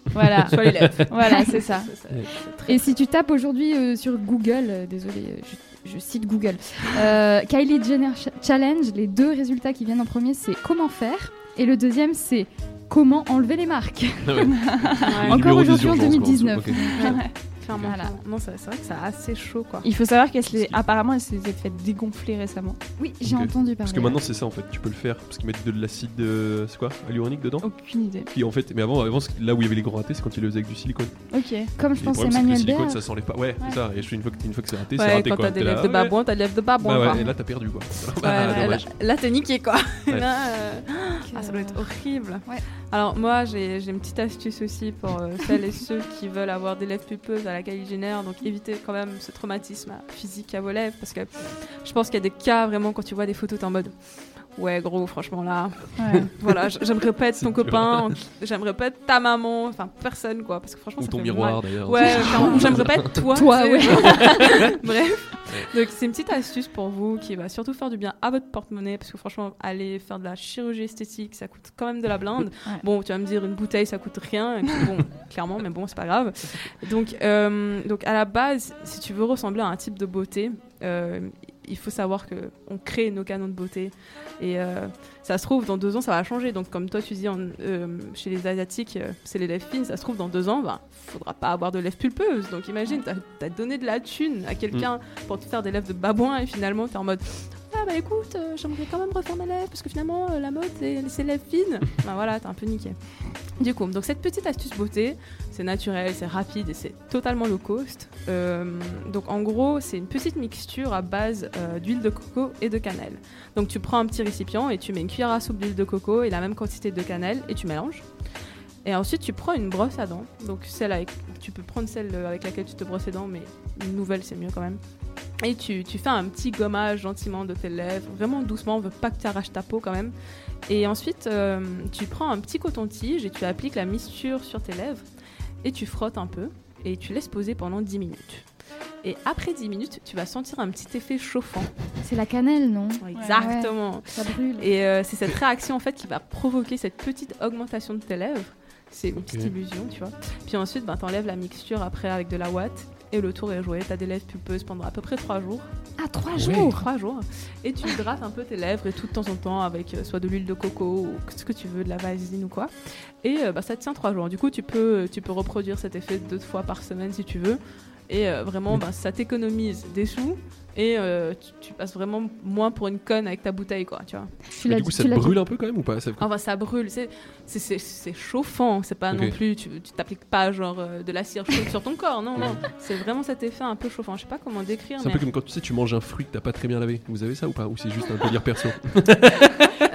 Voilà. (laughs) soit les lèvres. Voilà, c'est ça. (laughs) Et si tu tapes aujourd'hui euh, sur Google, euh, désolé, euh, je, je cite Google, euh, (laughs) Kylie Jenner Ch- Challenge, les deux résultats qui viennent en premier, c'est comment faire, et le deuxième, c'est comment enlever les marques. Ouais. (laughs) Encore aujourd'hui en urgences, quoi, en dessous. 2019. Ouais, Clairement. Voilà. Non, c'est c'est vrai que c'est assez chaud, quoi. Il faut savoir qu'elle s'est apparemment elle s'est fait dégonfler récemment. Oui, j'ai Ok. entendu parler. Parce que maintenant c'est ça en fait, tu peux le faire parce qu'ils mettent de l'acide, euh, c'est quoi, hyaluronique dedans Aucune idée. Qui en fait, mais avant, avant là où il y avait les grands ratés, c'est quand ils le faisaient avec du silicone. Ok. Comme je pense c'est que le silicone, ça s'enlève pas. Ouais, c'est ça. Et une fois que, une fois que c'est raté, c'est Ouais, raté quand quoi. t'as des lèvres de ouais. babouin, t'as des lèvres de babouin, Bah ouais, quoi. et là t'as perdu quoi. Ouais, là, t'es niqué quoi. Ouais. (laughs) Là, euh, ah, ça doit être horrible. Alors moi j'ai une petite astuce aussi pour euh, celles et ceux qui veulent avoir des lèvres pulpeuses à la Jenner, donc évitez quand même ce traumatisme physique à vos lèvres parce que je pense qu'il y a des cas vraiment quand tu vois des photos t'es en mode ouais gros franchement là Ouais. (laughs) voilà j'aimerais pas être ton copain j'aimerais pas être ta maman enfin personne quoi parce que franchement Ou ça ton fait miroir, d'ailleurs. ouais (laughs) j'aimerais pas être toi Toi, ouais. (laughs) bref donc c'est une petite astuce pour vous qui va surtout faire du bien à votre porte-monnaie parce que franchement aller faire de la chirurgie esthétique ça coûte quand même de la blinde Ouais. bon tu vas me dire une bouteille ça coûte rien et puis bon clairement mais bon c'est pas grave donc euh, donc à la base si tu veux ressembler à un type de beauté euh, il faut savoir que on crée nos canons de beauté. Et euh, ça se trouve dans deux ans ça va changer. Donc comme toi tu dis en- euh, chez les asiatiques euh, c'est les lèvres fines. Ça se trouve dans deux ans bah faudra pas avoir de lèvres pulpeuses. Donc imagine t'as as donné de la thune à quelqu'un pour te faire des lèvres de babouin et finalement t'es en mode bah écoute euh, j'aimerais quand même refaire mes lèvres parce que finalement euh, la mode c'est les lèvres fines. Bah voilà t'es un peu niqué. Du coup donc cette petite astuce beauté c'est naturel c'est rapide et c'est totalement low cost. Euh, donc en gros c'est une petite mixture à base d'huile de coco et de cannelle. Donc tu prends un petit récipient et tu mets une cuillère à soupe d'huile de coco et la même quantité de cannelle et tu mélanges. Et ensuite, tu prends une brosse à dents. Donc, celle avec, tu peux prendre celle avec laquelle tu te brosses les dents, mais une nouvelle, c'est mieux quand même. Et tu, tu fais un petit gommage gentiment de tes lèvres, vraiment doucement, on veut pas que tu arraches ta peau quand même. Et ensuite, euh, tu prends un petit coton-tige et tu appliques la mixture sur tes lèvres et tu frottes un peu et tu laisses poser pendant 10 minutes. Et après 10 minutes, tu vas sentir un petit effet chauffant. C'est la cannelle, non? Exactement. Ouais, ça brûle. Et euh, c'est cette réaction en fait qui va provoquer cette petite augmentation de tes lèvres. C'est une petite illusion, tu vois. Puis ensuite, ben, t'enlèves la mixture après avec de la ouate et le tour est joué. T'as des lèvres pulpeuses pendant à peu près 3 jours. Ah, trois jours 3 jours. Et tu hydrates un peu tes lèvres et tout de temps en temps avec euh, soit de l'huile de coco ou ce que tu veux, de la vaseline ou quoi. Et euh, bah, ça tient 3 jours. Du coup, tu peux, tu peux reproduire cet effet deux fois par semaine si tu veux. Et euh, vraiment, bah, ça t'économise des sous. Et euh, tu, tu passes vraiment moins pour une conne avec ta bouteille, quoi, tu vois. Tu du coup, ça brûle un peu quand même ou pas Ça- Enfin, ça brûle, c'est c'est- chauffant, c'est pas non plus, tu t'appliques pas genre euh, de la cire chaude sur ton corps, non, non, c'est vraiment cet effet un peu chauffant, je sais pas comment décrire, C'est un mais peu comme quand tu sais, tu manges un fruit que t'as pas très bien lavé. Vous avez ça ou pas Ou c'est juste un délire perso (laughs)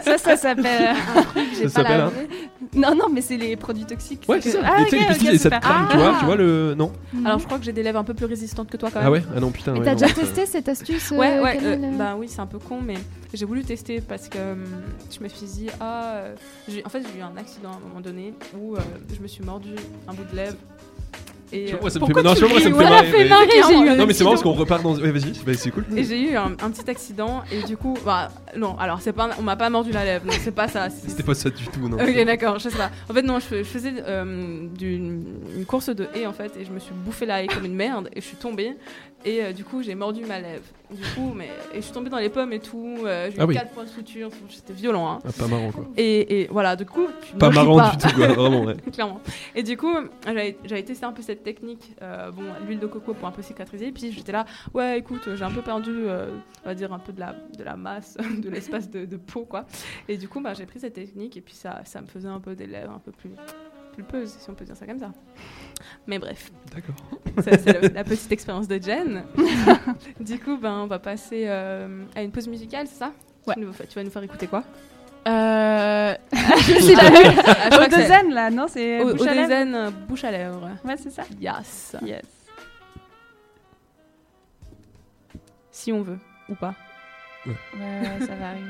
Ça, ça s'appelle un truc que j'ai Ça pas s'appelle, hein lavé. Non, non, mais c'est les produits toxiques. Ouais, c'est que- ça. Ah, Et tu sais, ok, les pesticides, ok, et ça te crame, tu vois, tu vois le. Non Alors je crois que j'ai des lèvres un peu plus résistantes que toi quand même. Ah ouais? Ah non, putain. T'as déjà testé cette astuce Ouais, euh, ouais, euh, euh bah oui, c'est un peu con, mais j'ai voulu tester parce que hum, je me suis dit, ah, euh, en fait, j'ai eu un accident à un moment donné où euh, je me suis mordu un bout de lèvre. Et, euh, moi, ça me pourquoi fait non, moi, ça me fait marrer. mais- Non, c'est marrant parce qu'on repart dans. Ouais, vas-y, c'est cool. Et j'ai eu un, petit accident et du coup, bah, non, alors c'est pas, on m'a pas mordu la lèvre, c'est pas ça. C'était pas ça du tout, non. Ok, d'accord, je sais pas. En fait, non, je, fais- je faisais euh, une course de haie en fait et je me suis bouffé la haie comme une merde et je suis tombée et euh, du coup j'ai mordu ma lèvre. Du coup, mais et je suis tombée dans les pommes et tout. euh, j'ai Ah eu oui. 4 points de suture, c'était violent. Hein. Ah, pas marrant, quoi. Et, et voilà, du coup, tu Pas marrant pas. du tout, quoi, vraiment, ouais. (laughs) Clairement. Et du coup, j'avais j'avais testé un peu cette technique, euh, bon, l'huile de coco pour un peu cicatriser. Et puis j'étais là, ouais, écoute, j'ai un peu perdu, euh, on va dire, un peu de la, de la masse, (laughs) de l'espace de, de peau, quoi. Et du coup, bah, j'ai pris cette technique et puis ça, ça me faisait un peu des lèvres un peu plus pulpeuses, si on peut dire ça comme ça. Mais bref. D'accord. C'est la petite expérience de Jen. (laughs) du coup, ben, on va passer euh, à une pause musicale, c'est ça? Ouais. tu, nous, tu vas nous faire écouter quoi? Euh. La (laughs) que c'est- Odezen, là, non C'est bouche à lèvres euh, bouche à lèvres. Ouais, c'est ça. Yes. Yes. si on veut ou pas. Ouais, ouais, ça va arriver.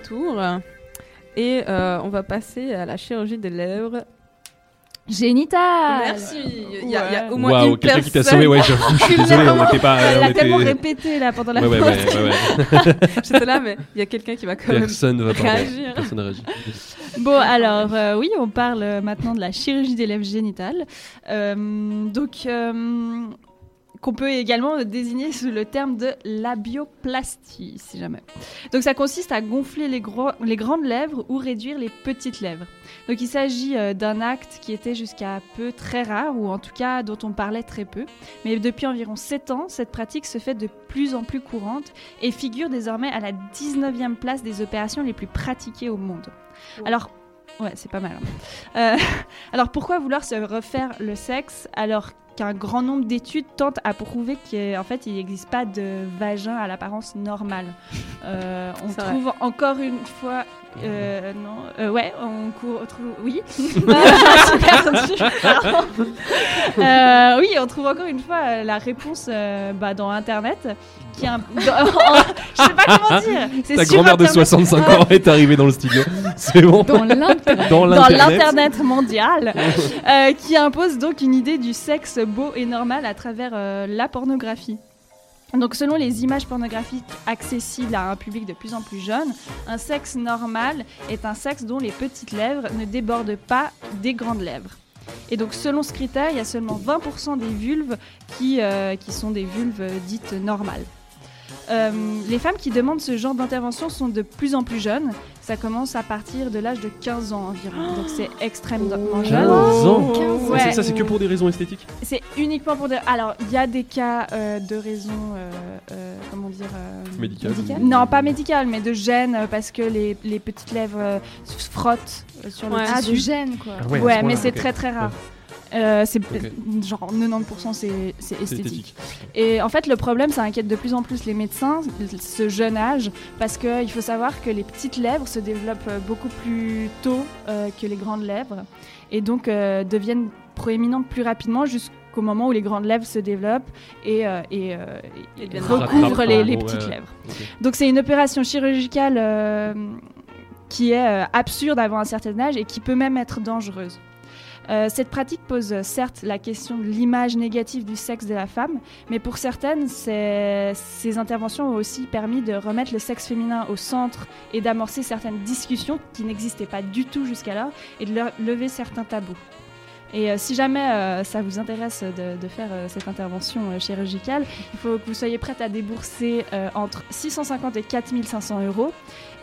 Retour et euh, on va passer à la chirurgie des lèvres. Génital Merci. Il y, a- il y a au moins une quelqu'un qui t'a sauvé, ouais, j'avoue, je suis (laughs) désolé, on était pas- Elle on l'a était- tellement répété là pendant la Ouais, pause. ouais, ouais, ouais. (laughs) J'étais là, mais il y a quelqu'un qui va quand Personne même va réagir. Personne ne réagit. Bon, alors, euh, oui, on parle euh, maintenant de la chirurgie des lèvres génitales. Euh, donc, euh, qu'on peut également désigner sous le terme de labioplastie, si jamais. Donc, ça consiste à gonfler les, gros- les grandes lèvres ou réduire les petites lèvres. Donc, il s'agit euh, d'un acte qui était jusqu'à peu très rare, ou en tout cas dont on parlait très peu. Mais depuis environ 7 ans, cette pratique se fait de plus en plus courante et figure désormais à la 19e place des opérations les plus pratiquées au monde. Alors, ouais, c'est pas mal. hein. Euh, (laughs) alors, pourquoi vouloir se refaire le sexe alors qu'un grand nombre d'études tentent à prouver qu'en fait, il n'existe pas de vagin à l'apparence normale. (laughs) Euh, on trouve encore une fois. euh, non, euh, ouais, on court, trouve, oui. (laughs) (laughs) Euh, oui, on trouve encore une fois euh, la réponse euh, bah, dans Internet, qui est un, je sais pas comment dire. Ta grand-mère de Internet. 65 ans est arrivée dans le studio. C'est bon. Dans l'internet. Mondial, euh, qui impose donc une idée du sexe beau et normal à travers euh, la pornographie. Donc selon les images pornographiques accessibles à un public de plus en plus jeune, un sexe normal est un sexe dont les petites lèvres ne débordent pas des grandes lèvres. Et donc selon ce critère, il y a seulement 20% des vulves euh, qui sont des vulves dites normales. Euh, les femmes qui demandent ce genre d'intervention sont de plus en plus jeunes. Ça commence à partir de l'âge de 15 ans environ. Donc c'est extrêmement jeune. 15 ans Ouais. C'est- Ça, c'est que pour des raisons esthétiques C'est uniquement pour des. Alors, il y a des cas euh, de raisons. euh, euh, comment dire euh, Médicales Non, pas médicales, mais de gêne parce que les, les petites lèvres euh, se frottent sur le Ouais. tissu. Ah, de gêne, quoi. Ah ouais, ce ouais, mais c'est très très rare. Ouais. Euh, c'est genre 90% c'est c'est esthétique. esthétique. Et en fait, le problème, ça inquiète de plus en plus les médecins, ce jeune âge, parce qu'il faut savoir que les petites lèvres se développent beaucoup plus tôt euh, que les grandes lèvres, et donc euh, deviennent proéminentes plus rapidement jusqu'au moment où les grandes lèvres se développent et, euh, et, euh, et deviennent recouvrent les, petites lèvres. Donc c'est une opération chirurgicale euh, qui est euh, absurde avant un certain âge et qui peut même être dangereuse. Euh, cette pratique pose certes la question de l'image négative du sexe de la femme, mais pour certaines, ces, interventions ont aussi permis de remettre le sexe féminin au centre et d'amorcer certaines discussions qui n'existaient pas du tout jusqu'alors et de le- lever certains tabous. Et euh, si jamais euh, ça vous intéresse de, faire cette intervention chirurgicale, il faut que vous soyez prête à débourser entre 650 et 4500 euros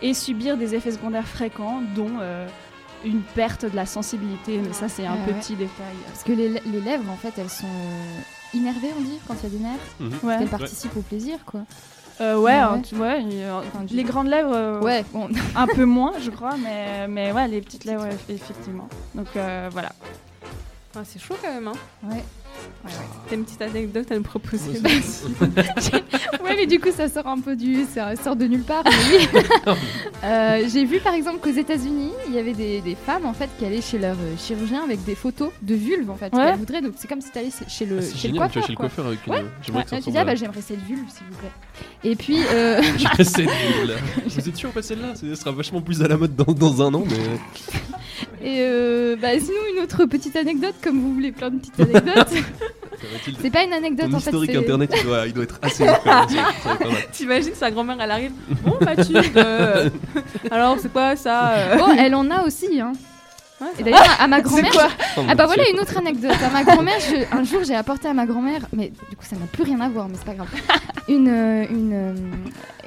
et subir des effets secondaires fréquents, dont une perte de la sensibilité. Mais ça, c'est un petit ouais. détail. Parce que les, les lèvres, en fait, elles sont euh, innervées, on dit, quand il y a des nerfs. Parce Ouais. qu'elles participent au plaisir, quoi. Euh, ouais, Ouais, hein, tu vois, les grandes lèvres, euh, Ouais, bon. un peu moins, je crois, mais, mais ouais, les petites lèvres, eff- effectivement. Donc euh, voilà. Ah, c'est chaud quand même, hein Ouais. T'as une petite anecdote à nous proposer Ouais, (laughs) ouais, mais du coup, ça sort un peu du. Ça sort de nulle part. mais oui. (laughs) Euh, J'ai vu par exemple qu'aux États-Unis, il y avait des, des femmes en fait qui allaient chez leur euh, chirurgien avec des photos de vulve en fait. Ouais. qu'elles voudraient. Donc c'est comme si tu allais chez le, Ah, c'est chez le génial, tu coiffeur. vas chez le coiffeur avec une- Ouais. j'aimerais Ouais, ah à- bah j'aimerais cette vulve s'il vous plaît. Et puis. euh, (laughs) J'aimerais cette ville. Vous êtes sûr pas celle-là? Ça sera vachement plus à la mode dans, dans un an, mais. Et euh, bah, sinon, une autre petite anecdote, comme vous voulez plein de petites anecdotes. C'est pas une anecdote Ton en fait. historique c'est- internet, il doit, il doit être assez mal. T'imagines sa grand-mère, elle arrive. Bon, Mathilde, euh, alors c'est quoi ça euh? Bon, elle en a aussi, hein. Ouais, Et d'ailleurs, à ma grand-mère. je- Oh, Ah bah voilà une autre anecdote. À ma grand-mère, je- un jour j'ai apporté à ma grand-mère, mais du coup ça n'a plus rien à voir, mais c'est pas grave. Une euh, une euh,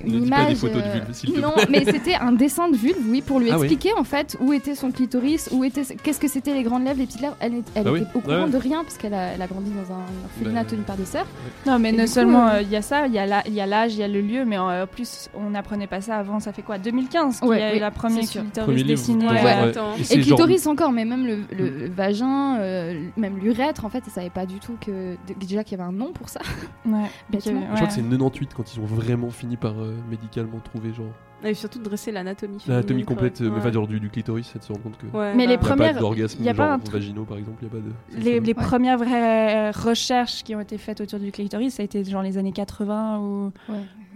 une Ne dis image. pas des photos de euh, vulve, s'il te non, plaît. mais c'était un dessin de vulve, oui, pour lui Ah oui. expliquer en fait où était son clitoris, où était, qu'est-ce que c'était les grandes lèvres, les petites lèvres. Elle, est- elle Ah oui. était au courant Ouais. de rien parce qu'elle a, elle a grandi dans un orphelinat Bah, tenu par des sœurs. Non, mais Et non seulement euh, il y a ça, il y a la- il y a l'âge, il y a le lieu, mais en plus on n'apprenait pas ça avant. Ça fait quoi 2015 qu'il Ouais, y a eu oui, la première clitoris dessinée. Et Et, encore, mais même le, le vagin, euh, même l'urètre, en fait, elle savait pas du tout que déjà qu'il y avait un nom pour ça. Ouais, (laughs) Bêtement. Je crois que c'est 98 quand ils ont vraiment fini par euh, médicalement trouver genre Et surtout de dresser l'anatomie. l'anatomie complète, euh, Ouais. enfin genre du, du clitoris, ça te rend compte que. Ouais, Mais bah, les pas premières- d'orgasme y a pas truc- vaginaux par exemple, il y a pas de. Les, les premières vraies recherches qui ont été faites autour du clitoris, ça a été genre les années 80 ou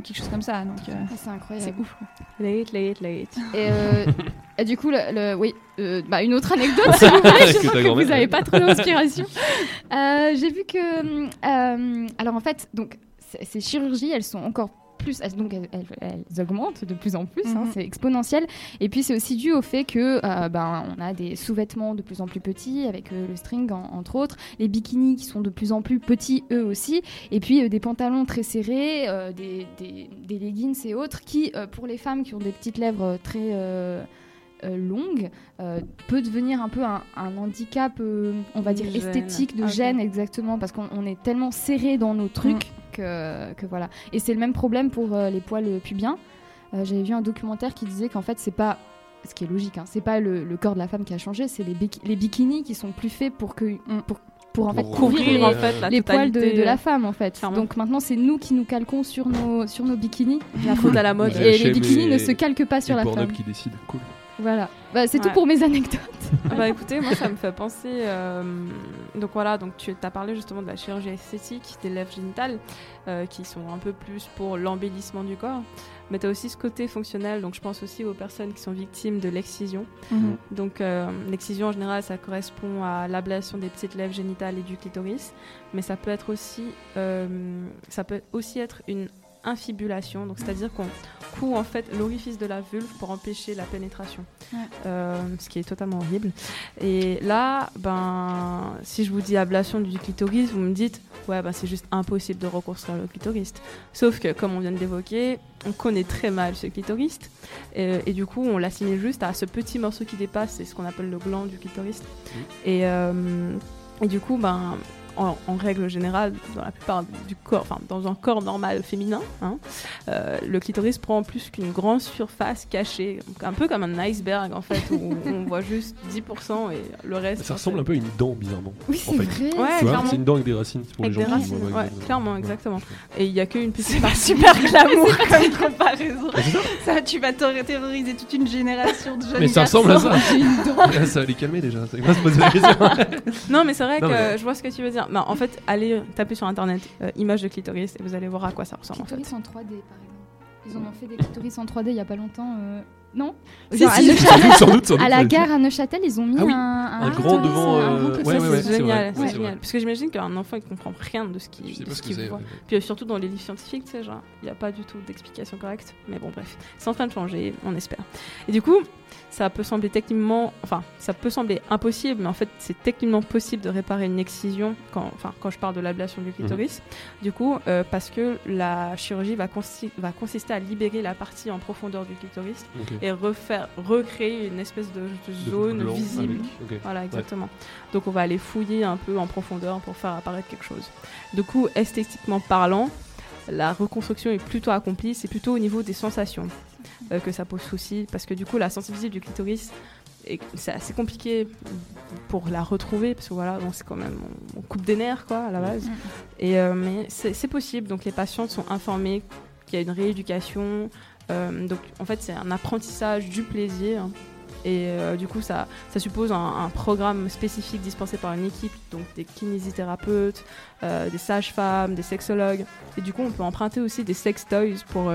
quelque chose comme ça. Donc, euh, C'est incroyable. c'est ouf. quoi. Late, late, late. Et, (laughs) euh, et du coup, le, le- oui, euh, bah, une autre anecdote, (laughs) s'il vous plaît. Avec Je vois que vous n'avez pas trop d'inspiration. Euh, J'ai vu que, euh, alors en fait, donc ces ces chirurgies, elles sont encore plus, elles, donc elles, elles- elles augmentent de plus en plus, hein, Mhm. c'est exponentiel. Et puis c'est aussi dû au fait que euh, ben on a des sous-vêtements de plus en plus petits avec euh, le string en- entre autres, les bikinis qui sont de plus en plus petits eux aussi, et puis euh, des pantalons très serrés, des, des, des leggings et autres qui, pour les femmes qui ont des petites lèvres très euh, euh, longues, euh, peut devenir un peu un, un handicap, euh, on va dire gêne. esthétique, de Ok. gêne exactement, parce qu'on on est tellement serré dans nos trucs que, que voilà. Et c'est le même problème pour euh, les poils pubiens. Euh, J'avais vu un documentaire qui disait qu'en fait c'est pas ce qui est logique, hein, c'est pas le, le corps de la femme qui a changé, c'est les, biki- les bikinis qui sont plus faits pour que pour pour en fait Pour couvrir les, en fait, la les poils de, la femme en fait. Donc maintenant c'est nous qui nous calquons sur nos sur nos bikinis. La faute à la mode. Et les bikinis et- ne se calquent pas sur la femme. qui décide. Cool. Voilà. Bah, c'est tout pour mes anecdotes. Ah (laughs) bah écoutez, moi ça me fait penser. euh, donc voilà, donc tu as parlé justement de la chirurgie esthétique des lèvres génitales, euh, qui sont un peu plus pour l'embellissement du corps. Mais tu as aussi ce côté fonctionnel, donc je pense aussi aux personnes qui sont victimes de l'excision. Mhm. Donc euh, l'excision en général, ça correspond à l'ablation des petites lèvres génitales et du clitoris, mais ça peut être aussi, ça peut aussi être une infibulation, donc c'est-à-dire qu'on coud en fait l'orifice de la vulve pour empêcher la pénétration, Ouais. Euh, ce qui est totalement horrible. Et là, ben, si je vous dis ablation du clitoris, vous me dites, ouais, ben, c'est juste impossible de reconstruire le clitoris. Sauf que, comme on vient de l'évoquer, on connaît très mal ce clitoris, et, et du coup, on l'assimile juste à ce petit morceau qui dépasse, c'est ce qu'on appelle le gland du clitoris. Et, euh, et du coup, ben, en, en règle générale, dans la plupart du corps, enfin dans un corps normal féminin, hein, euh, le clitoris prend plus qu'une grande surface cachée, donc un peu comme un iceberg en fait, où (laughs) on voit juste 10% et le reste. Ça ressemble un peu à une dent, bizarrement. Oui, c'est vrai. Ouais, c'est une dent avec des racines. Pour Avec les des gens qui racines, ouais, clairement, exactement. Et il y a qu'une petite C'est pas super (laughs) glamour (laughs) comme comparaison. Ah, ça tu vas te terroriser toute une génération de jeunes Mais ça ressemble à ça. J'ai une dent. Là, ça va les calmer déjà. C'est pas se poser la question. Non, mais c'est vrai Non, que mais- je vois ce que tu veux dire. Bah, en fait, allez taper sur internet euh, image de clitoris et vous allez voir à quoi ça ressemble en fait. Clitoris en 3D par exemple. Ils en ont fait des clitoris en 3D il y a pas longtemps. euh, Non? Si, sans doute, sans doute. À la gare à Neuchâtel, ils ont mis Ah oui, un, un grand devant, euh, ouais, ouais, c'est génial, c'est génial. vrai. Parce que j'imagine qu'un enfant il comprend rien de ce qu'il Je sais pas de ce ce que qu'il c'est, voit. Puis euh, surtout dans les livres scientifiques, tu sais, genre, il n'y a pas du tout d'explication correcte. Mais bon, bref, c'est en train de changer, on espère. Et du coup, ça peut sembler techniquement, enfin, ça peut sembler impossible, mais en fait, c'est techniquement possible de réparer une excision quand, enfin, quand je parle de l'ablation du clitoris. Du coup, euh, parce que la chirurgie va, consi- va consister à libérer la partie en profondeur du clitoris et refaire, recréer une espèce de, zone visible. Voilà, Ouais. exactement. Donc, on va aller fouiller un peu en profondeur pour faire apparaître quelque chose. Du coup, esthétiquement parlant, la reconstruction est plutôt accomplie, c'est plutôt au niveau des sensations euh, que ça pose souci, parce que du coup, la sensibilité du clitoris, est- c'est assez compliqué pour la retrouver, parce que voilà, bon, c'est quand même, on, coupe des nerfs, quoi, à la base. Et, euh, mais c'est possible, donc les patientes sont informées qu'il y a une rééducation, euh, donc en fait, c'est un apprentissage du plaisir. Et euh, du coup, ça, ça suppose un, un programme spécifique dispensé par une équipe, donc des kinésithérapeutes, des sages-femmes, des sexologues. Et du coup, on peut emprunter aussi des sex toys pour,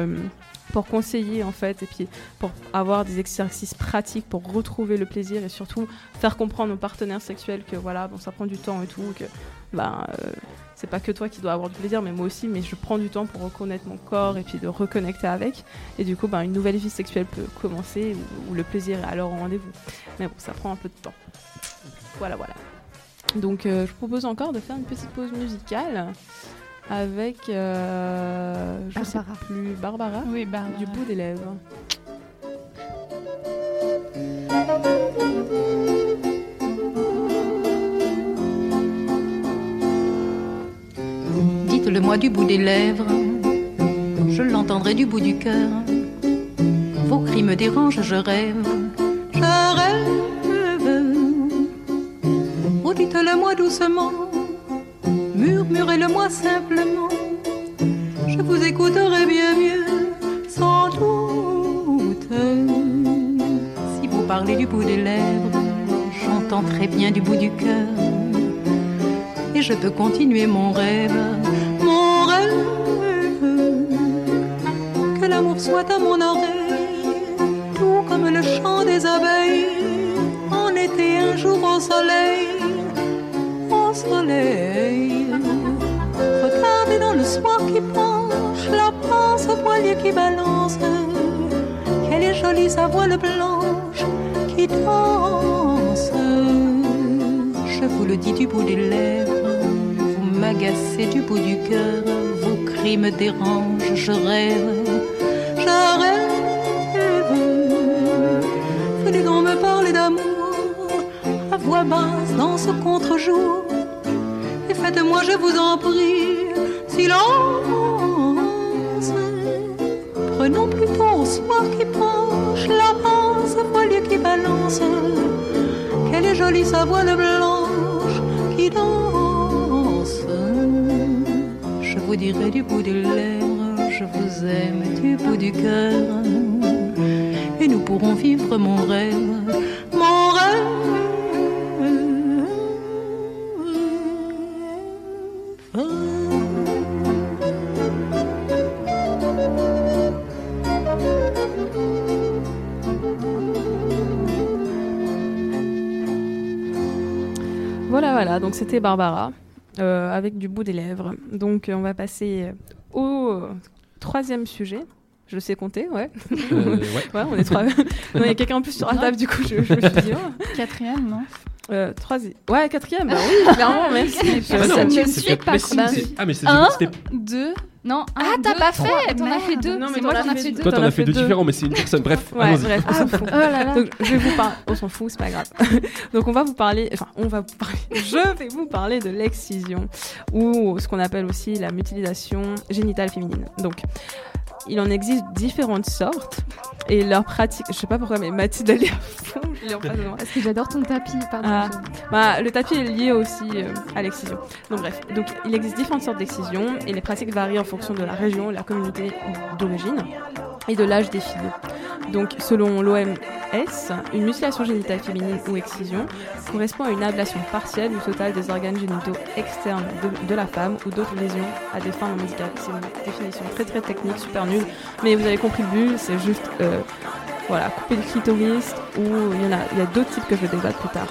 pour conseiller, en fait, et puis pour avoir des exercices pratiques pour retrouver le plaisir et surtout faire comprendre aux partenaires sexuels que voilà, bon, ça prend du temps et tout, que ben, euh, c'est pas que toi qui dois avoir du plaisir, mais moi aussi, mais je prends du temps pour reconnaître mon corps et puis de reconnecter avec. Et du coup, ben, une nouvelle vie sexuelle peut commencer où, le plaisir est alors au rendez-vous. Mais bon, ça prend un peu de temps. Voilà, voilà. Donc, euh, je propose encore de faire une petite pause musicale avec, euh, je sais Barbara. plus, Barbara, Oui, Barbara. du bout des lèvres. Dites-le-moi du bout des lèvres, je l'entendrai du bout du cœur. Vos cris me dérangent, je rêve, je rêve. Oh, dites-le-moi doucement, murmurez-le-moi simplement. Je vous écouterai bien mieux, sans doute. Si vous parlez du bout des lèvres, j'entends très bien du bout du cœur et je peux continuer mon rêve, mon rêve. Que l'amour soit à mon oreille, tout comme le chant des abeilles, en été un jour au soleil, au soleil. Soir qui penche, la pince au poilier qui balance, quelle est jolie sa voile blanche qui danse. Je vous le dis du bout des lèvres, vous m'agacez du bout du cœur, vos cris me dérangent, je rêve, je rêve. Venez donc me parler d'amour, à voix basse dans ce contre-jour, et faites-moi, je vous en prie, silence. Prenons plutôt au soir qui penche, l'avance, voilier qui balance. Quelle est jolie sa voile blanche qui danse. Je vous dirai du bout des lèvres, je vous aime du bout du cœur. Et nous pourrons vivre mon rêve, mon rêve. Voilà, donc c'était Barbara euh, avec du bout des lèvres. Donc euh, on va passer au troisième sujet. Je sais compter, ouais. Euh, ouais. (laughs) on est trois. (laughs) Il y a quelqu'un en plus sur la table, du coup, je, je me suis dit. oh. Quatrième, non? Euh, troisième. Ouais, quatrième, bah oui, clairement, (laughs) merci. Ah bah non, Ça me c'est suit quatre- pas, mais si, ah, mais c'est- Un, deux. Non, Ah, t'as pas fait T'en as fait deux. Non, mais moi as qui en ai fait deux. Toi, t'en as fait fait deux différents, mais c'est une personne. Bref, Ouais, allons-y. bref, on s'en fout. Oh là là. Donc, je vais vous parler. On s'en fout, c'est pas grave. (laughs) Donc, on va vous parler. Enfin, on va vous parler. (laughs) Je vais vous parler de l'excision, ou ce qu'on appelle aussi la mutilation génitale féminine. Donc, il en existe différentes sortes, et leur pratique. Je sais pas pourquoi, mais Mathilde, elle est à fond. Je l'ai en face de moi. Parce que j'adore ton tapis, pardon. Ah. Bah, le tapis est lié aussi euh, à l'excision. Donc bref, donc il existe différentes sortes d'excision et les pratiques varient en fonction de la région, la communauté d'origine et de l'âge des filles. Donc selon l'OMS, une mutilation génitale féminine ou excision correspond à une ablation partielle ou totale des organes génitaux externes de, de la femme ou d'autres lésions à des fins non médicales. C'est une définition très très technique, super nulle, mais vous avez compris le but, c'est juste euh, voilà, couper le clitoris ou il y en a, il y a d'autres types que je vais débattre plus tard.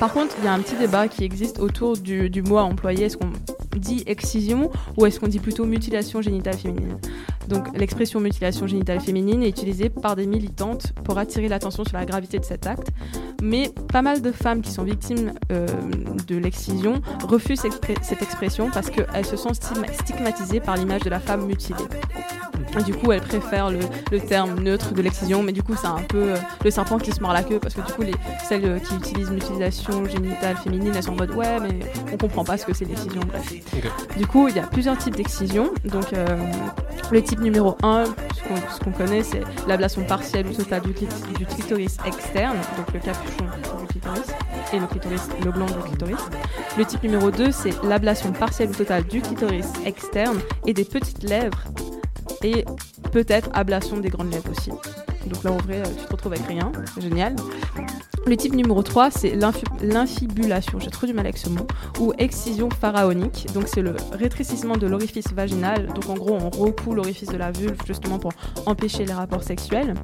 Par contre, il y a un petit débat qui existe autour du, du mot à employer. Est-ce qu'on dit excision ou est-ce qu'on dit plutôt mutilation génitale féminine? Donc, l'expression mutilation génitale féminine est utilisée par des militantes pour attirer l'attention sur la gravité de cet acte. Mais pas mal de femmes qui sont victimes euh, de l'excision refusent cette expression parce qu'elles se sentent stigma- stigmatisées par l'image de la femme mutilée. Du coup, elles préfèrent le, terme neutre de l'excision, mais du coup, c'est un peu euh, le serpent qui se mord la queue parce que du coup, les, celles euh, qui utilisent l'utilisation génitale féminine, elles sont en mode ouais, mais on comprend pas ce que c'est l'excision, bref. Du coup, il y a plusieurs types d'excision. Donc, euh, le type numéro 1, ce qu'on connaît, c'est l'ablation partielle ou totale du clitoris externe, donc le capuchon du clitoris, et le clitoris, le gland du clitoris. Le type numéro 2, c'est l'ablation partielle ou totale du clitoris externe et des petites lèvres, et peut-être ablation des grandes lèvres aussi. Donc là, en vrai, euh, tu te retrouves avec rien. Génial. Le type numéro 3, c'est l'infi- l'infibulation, j'ai trop du mal avec ce mot, ou excision pharaonique. Donc c'est le rétrécissement de l'orifice vaginal. Donc en gros, on recoule l'orifice de la vulve justement pour empêcher les rapports sexuels,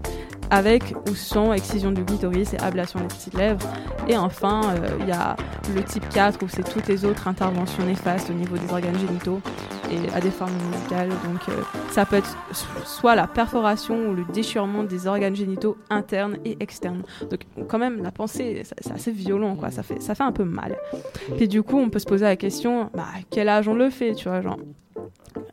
avec ou sans excision du clitoris et ablation des petites lèvres. Et enfin, euh, il y a le type 4 où c'est toutes les autres interventions néfastes au niveau des organes génitaux et à des formes médicales. Donc euh, ça peut être so- soit la perforation ou le déchirement des organes génitaux internes et externes. Donc quand même la pensée c'est assez violent quoi, ça fait ça fait un peu mal. Puis du coup on peut se poser la question bah à quel âge on le fait, tu vois genre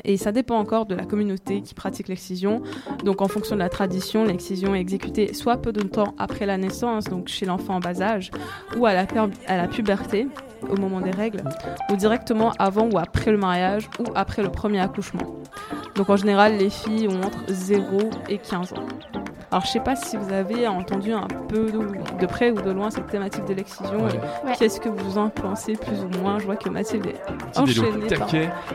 et ça dépend encore de la communauté qui pratique l'excision. Donc en fonction de la tradition, l'excision est exécutée soit peu de temps après la naissance, donc chez l'enfant en bas âge, ou à la, puberté, au moment des règles, ou directement avant ou après le mariage, ou après le premier accouchement. Donc en général, les filles ont entre 0 et 15 ans. Alors je sais pas si vous avez entendu un peu de, de près ou de loin cette thématique de l'excision. Ouais. et Ouais. Qu'est-ce que vous en pensez plus ou moins? Je vois que Mathilde est enchaînée par...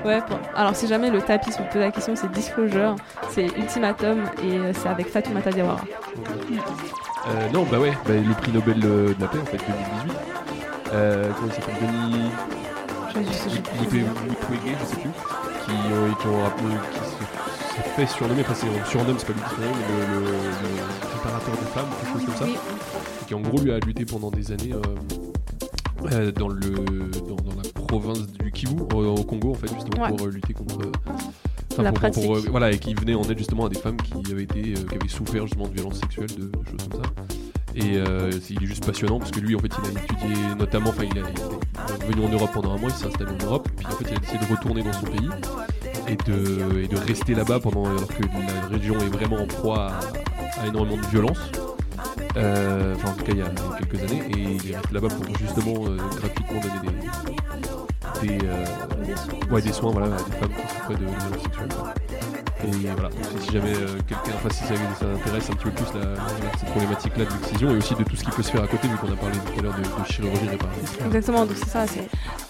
Ouais, pour- alors si jamais le tapis se vous pose la question, c'est Disclosure, c'est Ultimatum et euh, c'est avec Fatoumata Diawara. Euh, non, bah ouais, bah, le prix Nobel euh, de la paix en fait 2018. Euh, comment il s'appelle? Denis Je- sais- plus, qui, ont- qui ont se, fait surnommer, enfin c'est surnomme, c'est pas lui qui le, le, le réparateur de femmes, quelque chose comme ça, Oui. qui en gros lui a lutté pendant des années euh, euh, dans le dans, dans la province du Kivu au, Congo en fait justement Ouais. pour euh, lutter contre La pour- voilà et qui venait en aide justement à des femmes qui avaient été qui avaient souffert justement de violences sexuelles de, de choses comme ça. Et euh, c'est- il est juste passionnant parce que lui en fait il a étudié notamment enfin il, a- il est venu en Europe pendant un mois il s'est installé en Europe puis en fait il a décidé de retourner dans son pays et de, rester là-bas pendant alors que la région est vraiment en proie à, énormément de violence. Euh, enfin en tout cas il y a quelques années. Et il est resté là-bas pour justement euh, gratuitement donner des des, euh, des soins voilà, à des femmes qui souffraient de violences sexuelles et voilà. Donc, si jamais euh, quelqu'un enfin si ça, ça intéresse un petit peu plus cette problématique là de l'excision et aussi de tout ce qui peut se faire à côté vu qu'on a parlé tout à l'heure de, de chirurgie réparatrice. Exactement, donc c'est ça.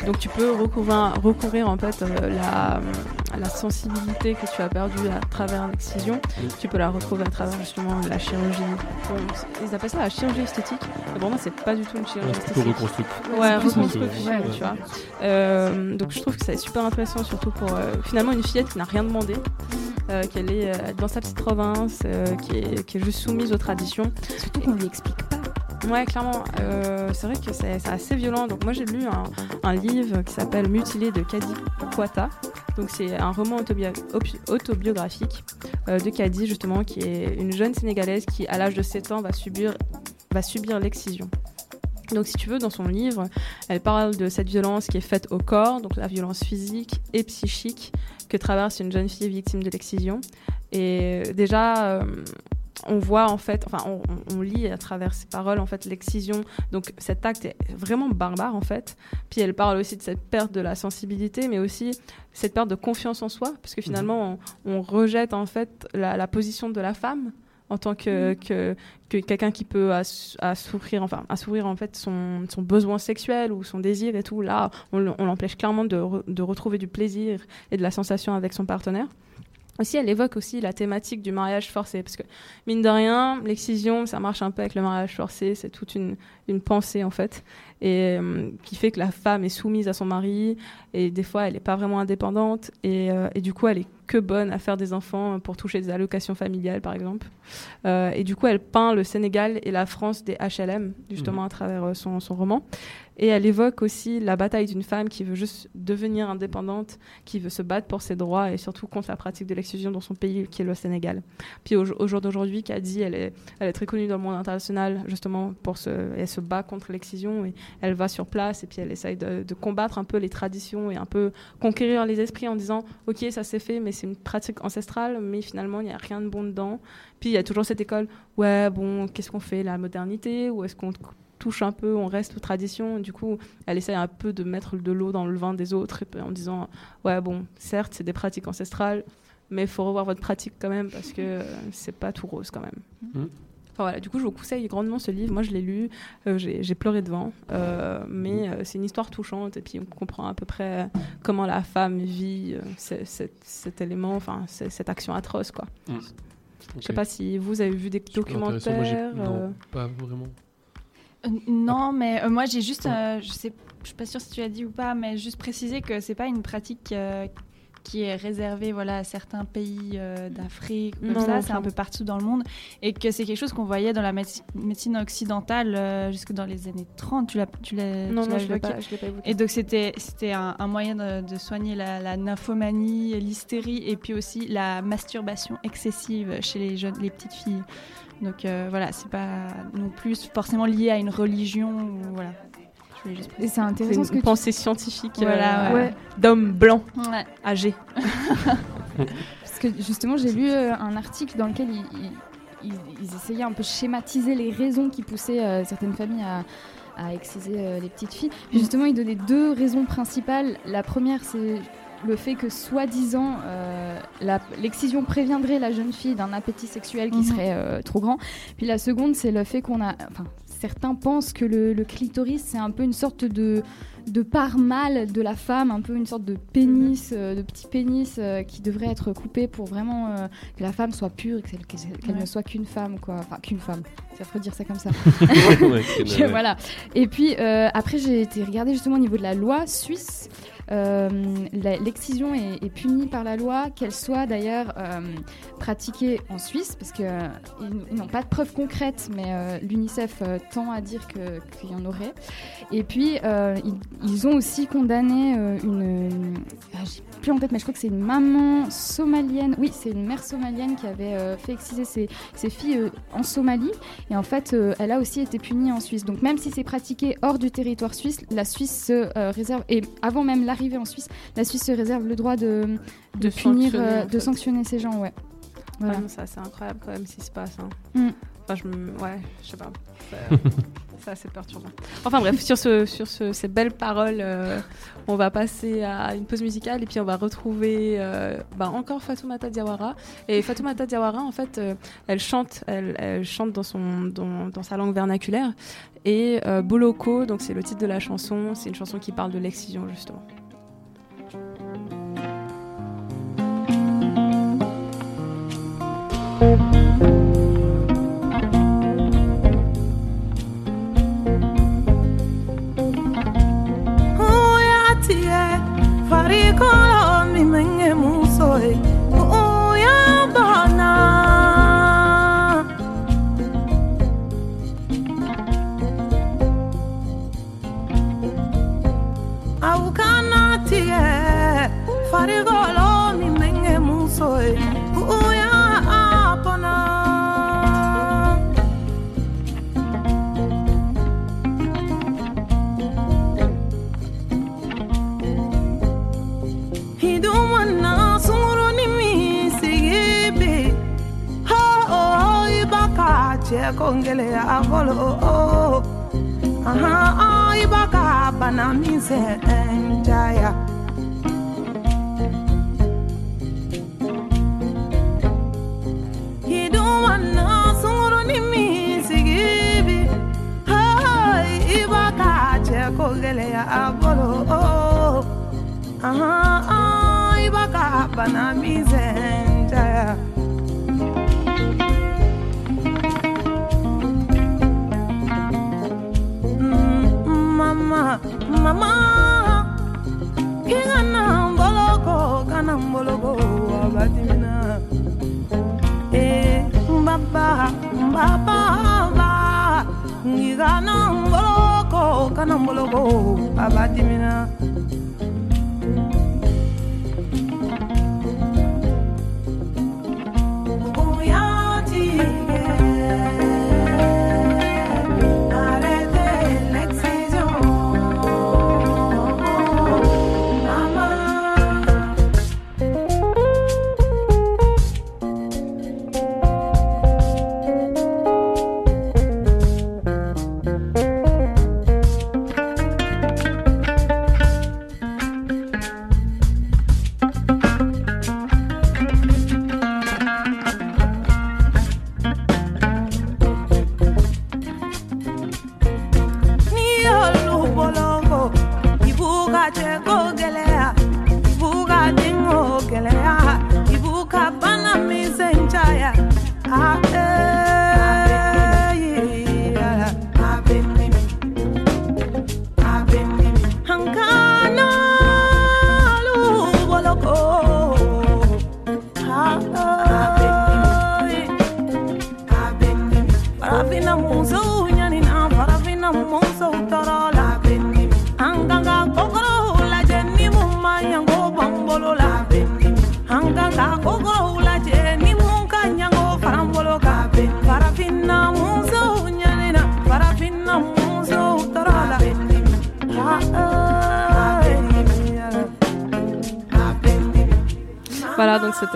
Donc tu peux recourir en fait la, la sensibilité que tu as perdue à travers l'excision. Tu peux la retrouver à travers justement la chirurgie. Ils appellent ça la chirurgie esthétique. Mais pour moi, c'est pas du tout une chirurgie esthétique. reconstructif. Ouais, reconstruction, ouais. tu vois. Euh, donc je trouve que c'est super intéressant, surtout pour euh, finalement une fillette qui n'a rien demandé, euh, qu'elle est euh, dans sa petite province, euh, qui, est, qui est juste soumise aux traditions. Surtout qu'on lui explique pas. Ouais, clairement. Euh, c'est vrai que c'est assez violent. Donc moi j'ai lu un, livre qui s'appelle Mutilé de Kadi Kwata. Donc c'est un roman autobiographique euh, de Kadi justement, qui est une jeune sénégalaise qui à l'âge de 7 ans va subir, va subir l'excision. Donc si tu veux, dans son livre, elle parle de cette violence qui est faite au corps, donc la violence physique et psychique que traverse une jeune fille victime de l'excision. Et euh, déjà, on voit en fait, enfin, on, lit à travers ses paroles en fait l'excision. Donc cet acte est vraiment barbare en fait. Puis elle parle aussi de cette perte de la sensibilité, mais aussi cette perte de confiance en soi, parce que finalement, on, on rejette en fait la, la position de la femme en tant que, que, que quelqu'un qui peut ass- assouvir, enfin, assouvir en fait son, son besoin sexuel ou son désir et tout. Là, on, l'empêche clairement de, re- de retrouver du plaisir et de la sensation avec son partenaire. Aussi, elle évoque aussi la thématique du mariage forcé, parce que mine de rien, l'excision, ça marche un peu avec le mariage forcé, c'est toute une, pensée en fait, et euh, qui fait que la femme est soumise à son mari, et des fois elle n'est pas vraiment indépendante, et, euh, et du coup elle est que bonne à faire des enfants pour toucher des allocations familiales par exemple. Euh, et du coup elle peint le Sénégal et la France des HLM, justement Mhm. à travers euh, son, son roman. Et elle évoque aussi la bataille d'une femme qui veut juste devenir indépendante, qui veut se battre pour ses droits et surtout contre la pratique de l'exclusion dans son pays, qui est le Sénégal. Puis au, au jour d'aujourd'hui, Kadi, elle est, elle est très connue dans le monde international, justement, pour se, elle se bat contre l'excision et elle va sur place et puis elle essaye de, de combattre un peu les traditions et un peu conquérir les esprits en disant, ok, ça s'est fait, mais c'est une pratique ancestrale, mais finalement, il n'y a rien de bon dedans. Puis il y a toujours cette école, ouais, bon, qu'est-ce qu'on fait, la modernité, ou est-ce qu'on touche un peu, on reste aux traditions? Du coup, elle essaye un peu de mettre de l'eau dans le vin des autres en disant ouais bon, certes c'est des pratiques ancestrales, mais il faut revoir votre pratique quand même parce que c'est pas tout rose quand même. Mm. Enfin, voilà, du coup, je vous conseille grandement ce livre. Moi, je l'ai lu, euh, j'ai pleuré devant, euh, mais euh, c'est une histoire touchante et puis on comprend à peu près comment la femme vit euh, ce- cet, cet élément, enfin cette action atroce, quoi. Mm. Je sais pas si vous avez vu des. Moi, j'ai- documentaires. non, euh, pas vraiment. Non, mais euh, moi j'ai juste, euh, je sais, je suis pas sûre si tu l'as dit ou pas, mais juste préciser que c'est pas une pratique euh, qui est réservée voilà à certains pays euh, d'Afrique comme Non, ça, c'est un peu partout dans le monde et que c'est quelque chose qu'on voyait dans la médeci- médecine occidentale euh, jusque dans les années 30. Tu l'as, tu l'as, Non, tu non, je l'ai pas- je l'ai pas évoqué. Et donc c'était, c'était un, un moyen de, de soigner la, la nymphomanie, l'hystérie et puis aussi la masturbation excessive chez les jeunes, les petites filles. Donc euh, voilà, c'est pas non plus forcément lié à une religion. ou voilà. Et c'est intéressant une ce que tu- pensée scientifique Voilà, euh, ouais. d'homme blanc, Ouais. âgé. (laughs) Parce que justement, j'ai lu euh, un article dans lequel ils, ils- ils- ils essayaient un peu de schématiser les raisons qui poussaient euh, certaines familles à, à exciser euh, les petites filles. Puis justement, ils donnaient deux raisons principales. La première, c'est le fait que, soi-disant, euh, l'excision préviendrait la jeune fille d'un appétit sexuel qui Mhm. serait euh, trop grand. Puis la seconde, c'est le fait qu'on a. Enfin, certains pensent que le, le clitoris, c'est un peu une sorte de de part mâle de la femme, un peu une sorte de pénis, euh, de petit pénis euh, qui devrait être coupé pour vraiment euh, que la femme soit pure et qu'elle qu'elle- qu'elle Ouais. ne soit qu'une femme, quoi. Enfin, qu'une femme. C'est affreux de dire ça comme ça. Ouais, qu'une- (laughs) Que ouais. voilà. Et puis, euh, après, j'ai été regarder justement au niveau de la loi suisse. Euh, L'excision est, punie par la loi, qu'elle soit d'ailleurs euh, pratiquée en Suisse, parce qu'ils ils n'ont pas de preuves concrètes, mais euh, l'UNICEF euh, tend à dire qu'il y en aurait. Et puis, euh, ils, ont aussi condamné euh, une. une- ah, J'ai plus en tête, mais je crois que c'est une maman somalienne. Oui, c'est une mère somalienne qui avait euh, fait exciser ses, filles euh, en Somalie. Et en fait, euh, elle a aussi été punie en Suisse. Donc, même si c'est pratiqué hors du territoire suisse, la Suisse se euh, réserve. Et avant même l'arrivée en Suisse, la Suisse se réserve le droit de, de, De punir, sanctionner, euh, de fait. sanctionner ces gens, ouais. Voilà. Ah non, ça, c'est incroyable quand même ce qui se passe. hein. Mm. Enfin, je me- ouais, je sais pas. (laughs) C'est- assez perturbant. Enfin bref, sur, ce, sur ce- ces belles paroles, euh, on va passer à une pause musicale et puis on va retrouver euh, bah, encore Fatoumata Diawara. Et Fatoumata Diawara, en fait, euh, elle chante, elle, elle chante dans, son, dans, dans sa langue vernaculaire. Et euh, Boloko, donc c'est le titre de la chanson, c'est une chanson qui parle de l'excision justement. boy. ya kongelea aholo oh. aha ibaka bana mize enjaya hidumana sunguru ni misigibi. Hai ibaka che kongelea aholo oh. aha ibaka bana mize. enjaya babaga ngiga nomboloko kanomboloko abadimina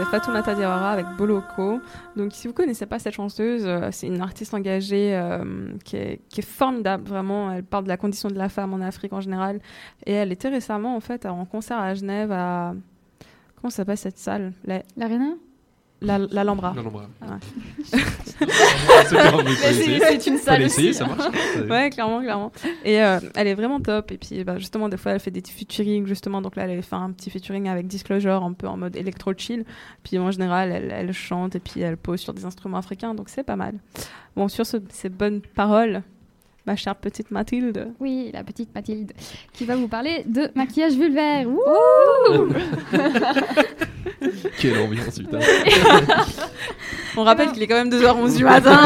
c'était Fatoumata Diawara avec Boloko. Donc si vous connaissez pas cette chanteuse, euh, c'est une artiste engagée euh, qui, est, formidable, vraiment. Elle parle de la condition de la femme en Afrique en général. Et elle était récemment en fait en concert à Genève à... Comment s'appelle cette salle? La- L'Arena? La- L'Alhambra. L'Alhambra. Ouais. (laughs) C'est bien, mais faut Mais c'est- une salle aussi. ça marche. ouais, clairement, clairement. Et euh, elle est vraiment top. Et puis, bah, justement, des fois, elle fait des featuring, justement. Donc là, elle avait fait un petit featuring avec Disclosure, un peu en mode électro chill. Puis en général, elle, elle chante et puis elle pose sur des instruments africains. Donc c'est pas mal. Bon, sur ce- ces bonnes paroles, ma chère petite Mathilde. Oui, la petite Mathilde, qui va vous parler de maquillage vulvaire. Wouh (laughs) Quelle ambiance, putain. (laughs) On rappelle qu'il est quand même 2h11 du (laughs) matin.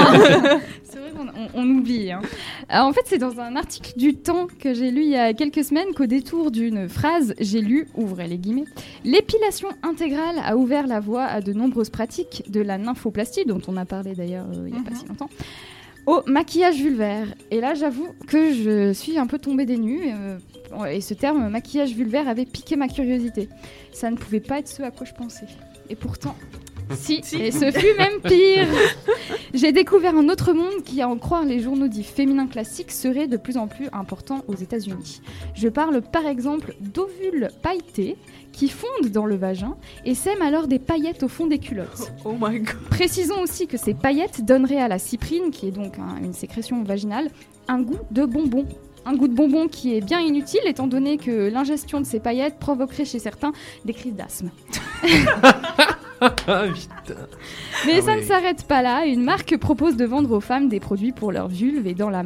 C'est vrai qu'on on- on oublie. hein. Alors, en fait, c'est dans un article du Temps que j'ai lu il y a quelques semaines qu'au détour d'une phrase, j'ai lu, ouvrez les guillemets, l'épilation intégrale a ouvert la voie à de nombreuses pratiques, de la nymphoplastie, dont on a parlé d'ailleurs euh, il n'y a pas si longtemps, au maquillage vulvaire. Et là, j'avoue que je suis un peu tombée des nues. euh, et ce terme maquillage vulvaire avait piqué ma curiosité. Ça ne pouvait pas être ce à quoi je pensais. Et pourtant, si, et ce fut même pire. J'ai découvert un autre monde qui, à en croire les journaux dits féminins classiques, serait de plus en plus important aux États-Unis. Je parle par exemple d'ovules pailletés qui fondent dans le vagin et sèment alors des paillettes au fond des culottes. (laughs) Oh my god. Précisons aussi que ces paillettes donneraient à la cyprine, qui est donc un- une sécrétion vaginale, un goût de bonbon. Un goût de bonbon qui est bien inutile étant donné que l'ingestion de ces paillettes provoquerait chez certains des crises d'asthme. (laughs) Mais Ah ça ne s'arrête pas là. Une marque propose de vendre aux femmes des produits pour leur vulve et dans la,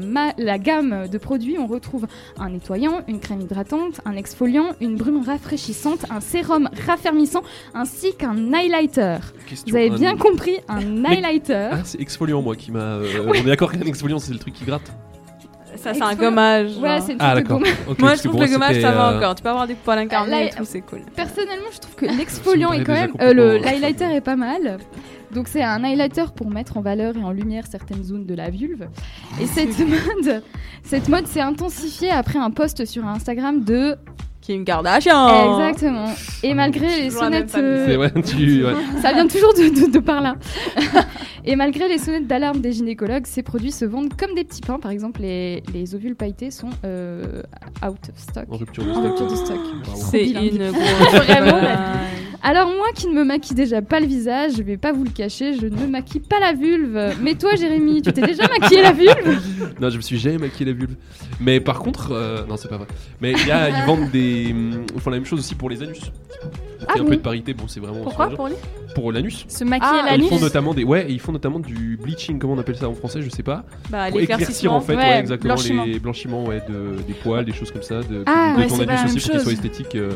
gamme de produits, on retrouve un nettoyant, une crème hydratante, un exfoliant, une brume rafraîchissante, un sérum raffermissant ainsi qu'un highlighter. Question, Vous avez un- bien compris, un highlighter. Ah, c'est exfoliant, moi, qui m'a. euh. On est d'accord qu'un exfoliant, c'est le truc qui gratte Ça, c'est un gommage. Ouais, c'est le Ah, de gommage. Moi, je trouve que le gommage, ça va euh, encore. Tu peux avoir des poils incarnés et tout, c'est cool. Personnellement, je trouve que (laughs) l'exfoliant est quand même. euh, le l'highlighter est pas mal. Donc c'est un highlighter pour mettre en valeur et en lumière certaines zones de la vulve. Et (laughs) cette mode, cette mode s'est intensifiée après un post sur Instagram de Kim Kardashian. Exactement. Et malgré les sonnettes, euh, C'est ouais, tu. ouais. (laughs) ça vient toujours de, de- de par là. (laughs) Et malgré les sonnettes d'alarme des gynécologues, ces produits se vendent comme des petits pains. Par exemple, les, les ovules pailletés sont euh, out of stock. En rupture de stock. Bravo. C'est une (laughs) grosse Vraiment. Alors moi qui ne me maquille déjà pas le visage, je vais pas vous le cacher, je ne maquille pas la vulve. Mais toi Jérémy, tu t'es déjà maquillé la vulve? Non, je me suis jamais maquillé la vulve. Mais par contre, euh, non, c'est pas vrai. Mais il y a, ils vendent des. Hum, Ils font la même chose aussi pour les anus. Ah un bon peu de parité, bon, c'est vraiment. Pourquoi pour lui Pour l'anus. Se maquiller Ah, l'anus. Ils font notamment des. Ouais, et ils font notamment du bleaching, comment on appelle ça en français, je sais pas. Bah, Pour éclaircir en fait, ouais, Ouais, exactement, blanchiment. les blanchiments ouais, de, des poils, des choses comme ça, de, Ah, de ouais, ton anus aussi pour qu'il soit esthétique. euh,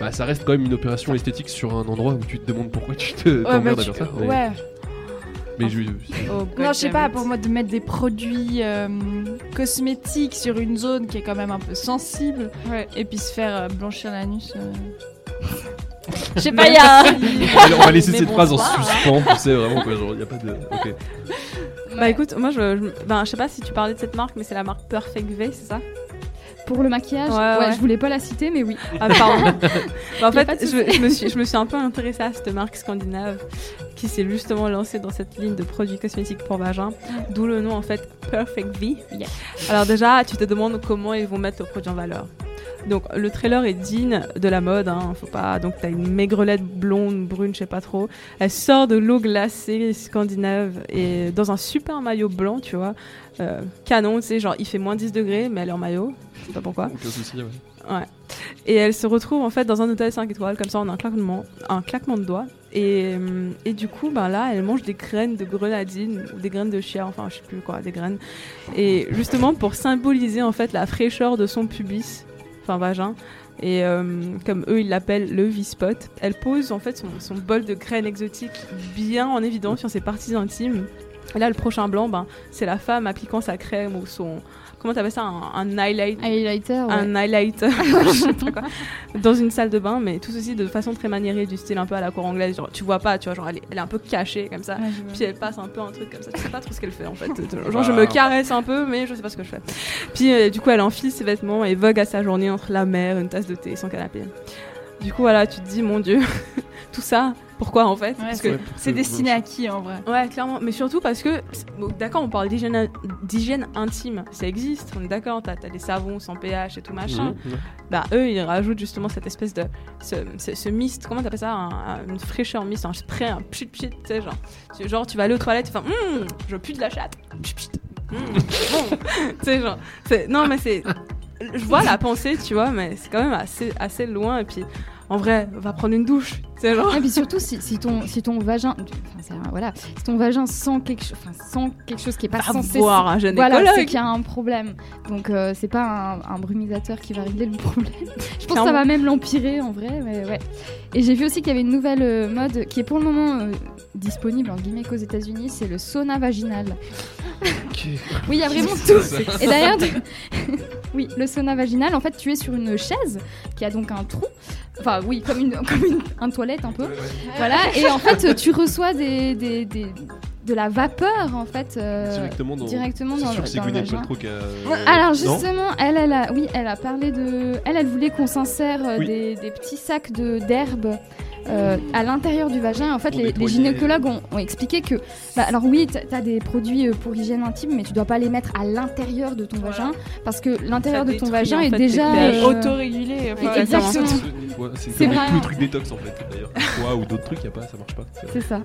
bah, ça reste quand même une opération esthétique sur un endroit où tu te demandes pourquoi tu te t'emmerdes bah, à tu- faire ça. Ouais. Mais je, Oh, Non, je sais pas, pour moi, de mettre des produits euh, cosmétiques sur une zone qui est quand même un peu sensible, et puis se faire euh, blanchir l'anus. euh. (laughs) Je sais pas, il y a. Allez, on va laisser Mais cette phrase en suspens, tu sais vraiment quoi, genre y a pas de. Ok. Bah écoute, moi je, je, ben, je sais pas si tu parlais de cette marque, mais c'est la marque Perfect V, c'est ça? Pour le maquillage Ouais, ouais, je voulais pas la citer mais oui. (laughs) Ah pardon. (laughs) Bah, en fait, je, me suis, je me suis un peu intéressée à cette marque scandinave qui s'est justement lancée dans cette ligne de produits cosmétiques pour vagin, d'où le nom en fait Perfect V. Yeah. Alors déjà, tu te demandes comment ils vont mettre le produit en valeur. Donc le trailer est digne de la mode, hein, faut pas. Donc t'as une maigrelette blonde, brune, je sais pas trop. Elle sort de l'eau glacée scandinave et dans un super maillot blanc, tu vois, Euh, canon, tu sais, genre il fait moins 10 degrés, mais elle est en maillot, je sais pas pourquoi. Aucun souci, ouais. Ouais. Et elle se retrouve en fait dans un hôtel 5 étoiles, comme ça on a un claquement, un claquement de doigts. Et, euh, et du coup, ben là, elle mange des graines de grenadine ou des graines de chia, enfin je sais plus quoi, des graines. Et justement pour symboliser en fait la fraîcheur de son pubis, enfin vagin. Et euh, comme eux ils l'appellent le V-spot, elle pose en fait son, bol de graines exotiques bien en évidence sur ses parties intimes. Et là, le prochain blanc, ben, c'est la femme appliquant sa crème ou son. Comment t'appelles ça Un, un highlight? Highlighter. ouais. un highlighter, (laughs) je sais pas quoi, (laughs) dans une salle de bain, mais tout ceci de façon très maniérée, du style un peu à la cour anglaise. Genre, tu vois pas, tu vois, genre elle est, elle est un peu cachée comme ça. Ouais. Puis elle passe un peu un truc comme ça. Tu sais pas trop ce qu'elle fait en fait. (laughs) Genre, je me caresse un peu, mais je sais pas ce que je fais. Puis euh, du coup, elle enfile ses vêtements et vogue à sa journée entre la mer, une tasse de thé, et son canapé. Du coup, voilà, tu te dis, mon dieu, tout ça, pourquoi en fait Ouais, Parce c'est- que c'est destiné à qui en vrai Ouais, clairement. Mais surtout parce que, bon, d'accord, on parle d'hygiène intime. Ça existe, on est d'accord. T'as as des savons sans pH et tout machin. Ouais. Bah, eux, ils rajoutent justement cette espèce de. Ce, ce, ce mist, comment t'appelles ça un- un- Une fraîcheur mist, un spray, un pchit pchit, tu sais, genre. tu- Genre, tu vas aller aux toilettes, tu fais Hum, je pue de la chatte. Pchit, pchit. Hum, bon. (laughs) tu sais, genre. c'est- Non, mais c'est. Je vois la pensée, tu vois, mais c'est quand même assez, assez loin. Et puis, en vrai, va prendre une douche. Genre. Et puis surtout si, si ton si ton vagin enfin, un- voilà si ton vagin sent quelque chose enfin sent quelque chose qui est pas Va censé voir un voilà gynécologue. c'est qu'il y a un problème donc euh, c'est pas un, un brumisateur qui va régler le problème (laughs) je pense que ça va même l'empirer en vrai mais ouais et j'ai vu aussi qu'il y avait une nouvelle euh, mode qui est pour le moment euh, disponible en guillemets qu'aux États-Unis c'est le sauna vaginal oui il y a vraiment tout. Et d'ailleurs (laughs) oui le sauna vaginal en fait tu es sur une chaise qui a donc un trou. Enfin oui comme une comme une un toilette un peu. Voilà, et en fait, tu reçois des, des, des, de la vapeur en fait euh, Directement dans- directement C'est dans, sûr le- que c'est dans le Gwyneth vagin. Paltrow qui a- Alors Non justement, elle, elle a, oui, elle a parlé de, elle, elle voulait qu'on s'insère euh, Oui. des, des petits sacs de d'herbe. Euh, à l'intérieur du vagin, en fait, les, gynécologues ont, ont expliqué que, bah, alors oui, tu as des produits euh, pour hygiène intime, mais tu dois pas les mettre à l'intérieur de ton vagin, parce que l'intérieur de ton vagin en est fait, déjà euh, Autorégulé, enfin, exactement. C'est vrai. tout le truc détox en fait d'ailleurs. Ou d'autres trucs, y a pas, ça marche pas. C'est ça.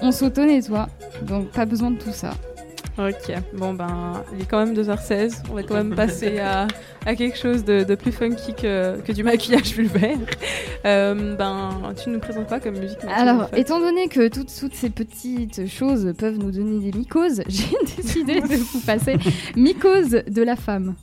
On s'auto-nettoie, donc pas besoin de tout ça. Ok, bon ben, il est quand même 2h16, on va quand même passer à, à quelque chose de, de plus funky que, que du maquillage vulvaire. Euh, ben, tu nous présentes quoi comme musique Alors, étant donné que toutes, toutes ces petites choses peuvent nous donner des mycoses, (laughs) j'ai décidé de vous passer (laughs) mycose de la femme.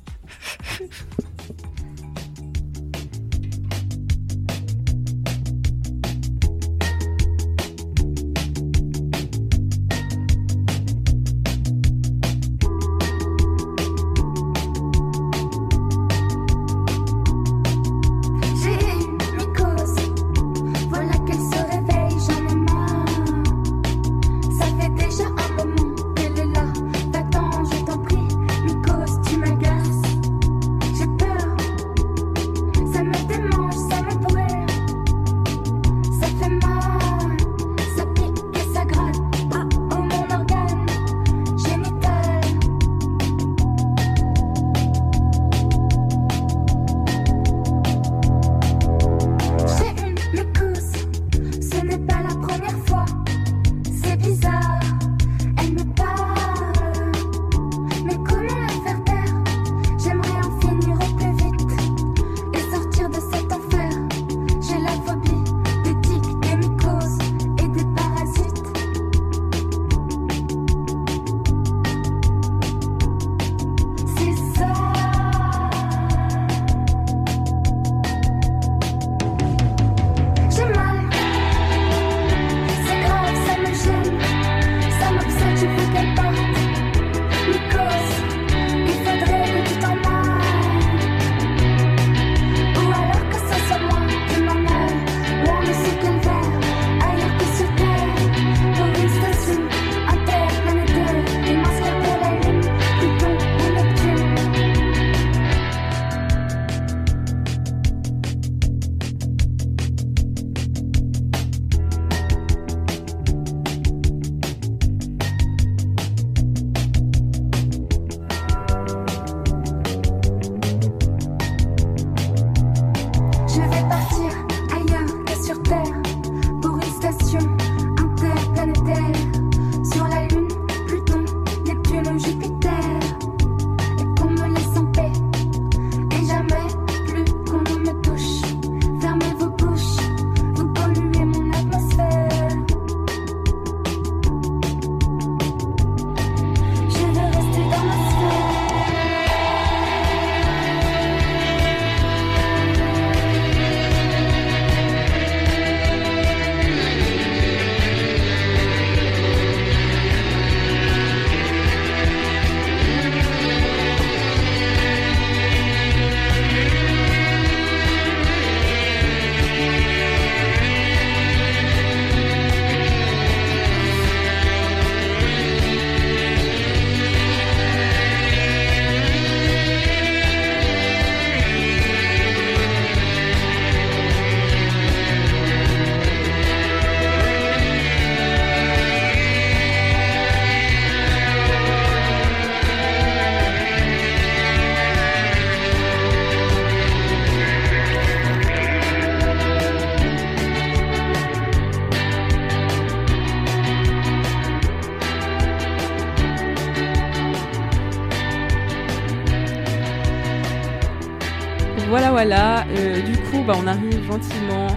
Bah, on arrive gentiment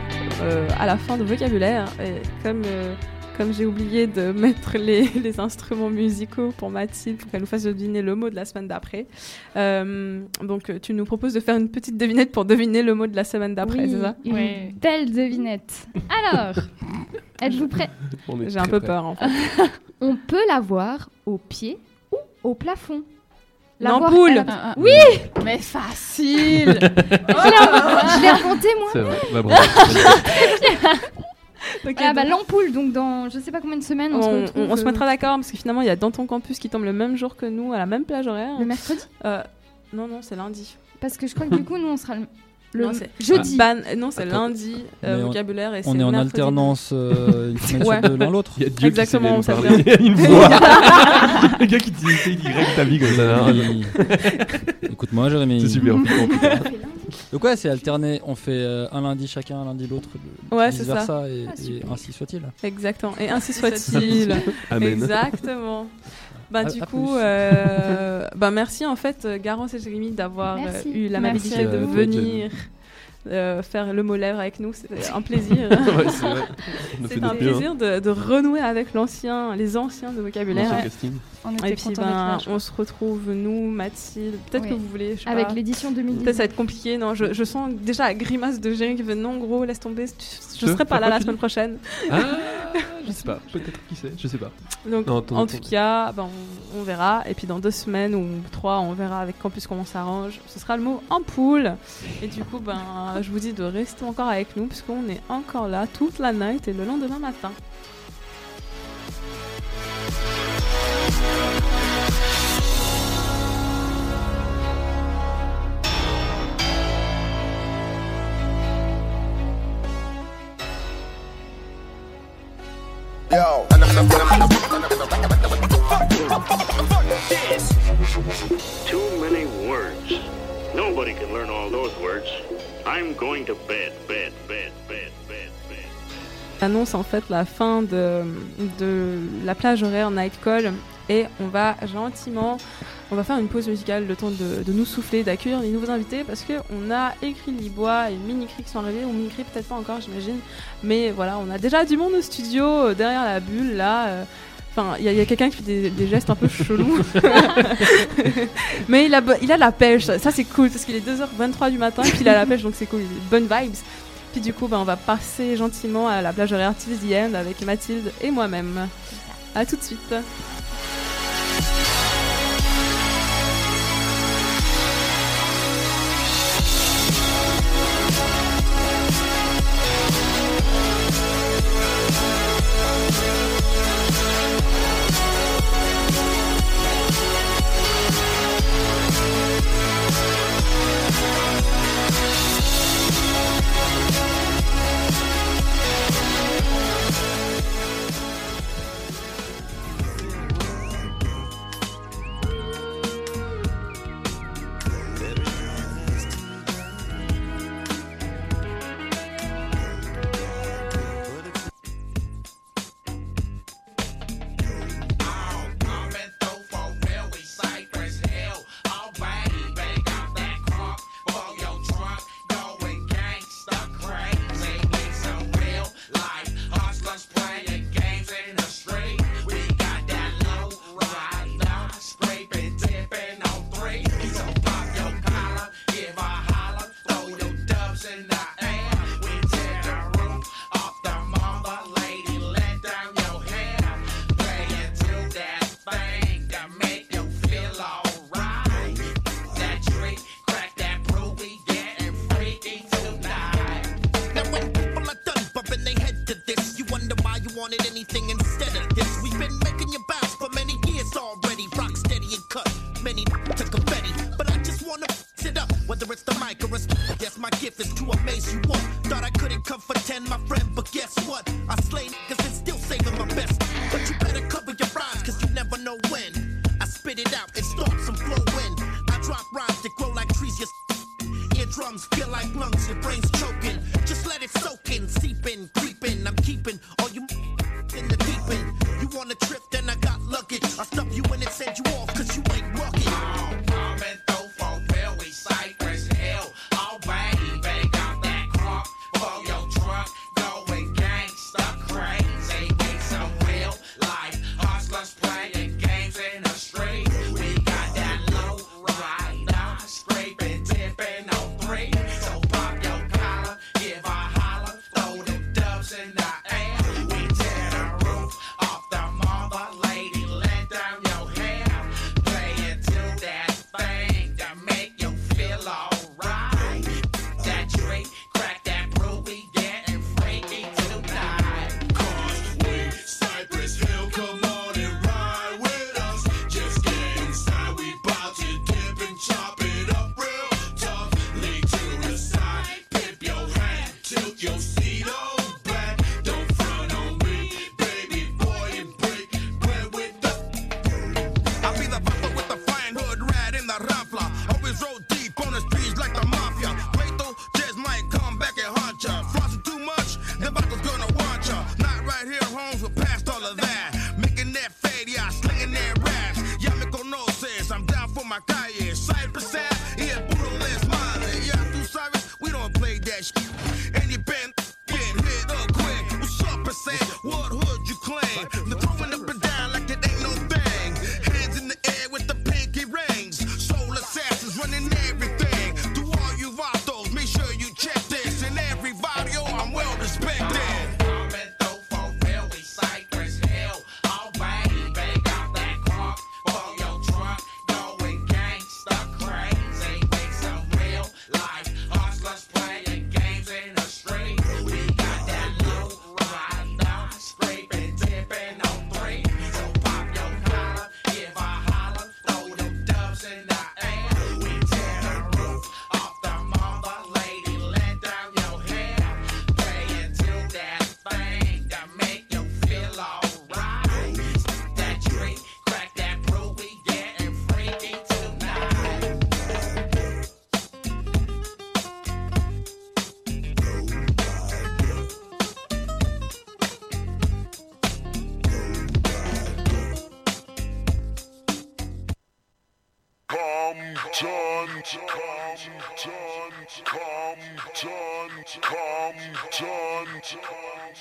euh, à la fin de vocabulaire. Et comme euh, comme j'ai oublié de (laughs) mettre les, les instruments musicaux pour Mathilde pour qu'elle nous fasse deviner le mot de la semaine d'après, euh, donc tu nous proposes de faire une petite devinette pour deviner le mot de la semaine d'après, Oui, c'est ça? une belle devinette. Alors, (laughs) êtes-vous prêts? J'ai un peu peur en fait. (laughs) On peut la voir au pied ou au plafond. La L'ampoule. voir- Ah, ah. Oui Mais facile (laughs) Je l'ai je l'ai raconté moi C'est vrai, bah, bravo. (laughs) Ah bah l'ampoule, donc dans je sais pas combien de semaines on, se on, retrouve. on- on se euh, mettra d'accord parce que finalement il y a dans ton campus qui tombe le même jour que nous à la même plage horaire. Le mercredi? Euh, Non non c'est lundi. Parce que je crois que du coup nous on sera le, le Non, c'est- jeudi. Ban- non c'est lundi euh, on- vocabulaire et c'est On est en alternance euh, (laughs) une semaine Ouais. sur deux l'un l'autre. Il y a Dieu Exactement, qui. Une voix. Le gars qui dit il direct ta vie comme ça. Jérémy. Écoute-moi, Jérémy. C'est super. Donc (laughs) ouais, c'est alterné. On fait euh, un lundi chacun, un lundi l'autre. Ouais, c'est ça. versa, Et, Ah, et ainsi soit-il. Exactement. Et ainsi soit-il. Amen. Exactement. Bah, À- du à coup, euh, (laughs) bah, merci en fait, euh, Garance et Jérémy, d'avoir euh, eu l'amabilité Merci à de venir euh, faire le mot lèvre avec nous. C'était un plaisir. (laughs) Ouais, c'est (laughs) un plaisir de, de renouer avec l'ancien, les anciens de vocabulaire. On était Et puis, ben, on se retrouve, nous, Mathilde. Peut-être Oui. que vous voulez. je sais Avec l'édition 2010. Peut-être ça va être compliqué. Non, je, je sens déjà la grimace de Jérémy qui fait non, gros, laisse tomber. Je Je- serai pas là la semaine prochaine. Ah, je sais pas. Peut-être qui sait. Je sais pas. Donc, Non, en tout cas, ben, on, on verra. Et puis, dans deux semaines ou trois, on verra avec Campus comment on s'arrange. Ce sera le mot ampoule. Et du coup, ben, je vous dis de rester encore avec nous, puisqu'on est encore là toute la night et le lendemain matin. Too many words. Nobody can learn all those words. I'm going to bed, bed, bed, bed, bed, bed. annonce en fait la fin de, de la plage horaire Night Call et on va gentiment on va faire une pause musicale le temps de, nous souffler d'accueillir les nouveaux invités parce que on a écrit Libois et Minicri qui sont arrivés ou Minicri peut-être pas encore j'imagine mais voilà on a déjà du monde au studio euh, derrière la bulle là euh, Enfin, il y a, quelqu'un qui fait des, gestes un peu chelous. (laughs) Mais il a, la pêche. Ça, c'est cool parce qu'il est 2h23 du matin et puis il a la pêche, donc c'est cool. Bonne vibes. Puis du coup, bah, on va passer gentiment à la plage horaire avec Mathilde et moi-même. À tout de suite.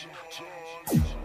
Magic time.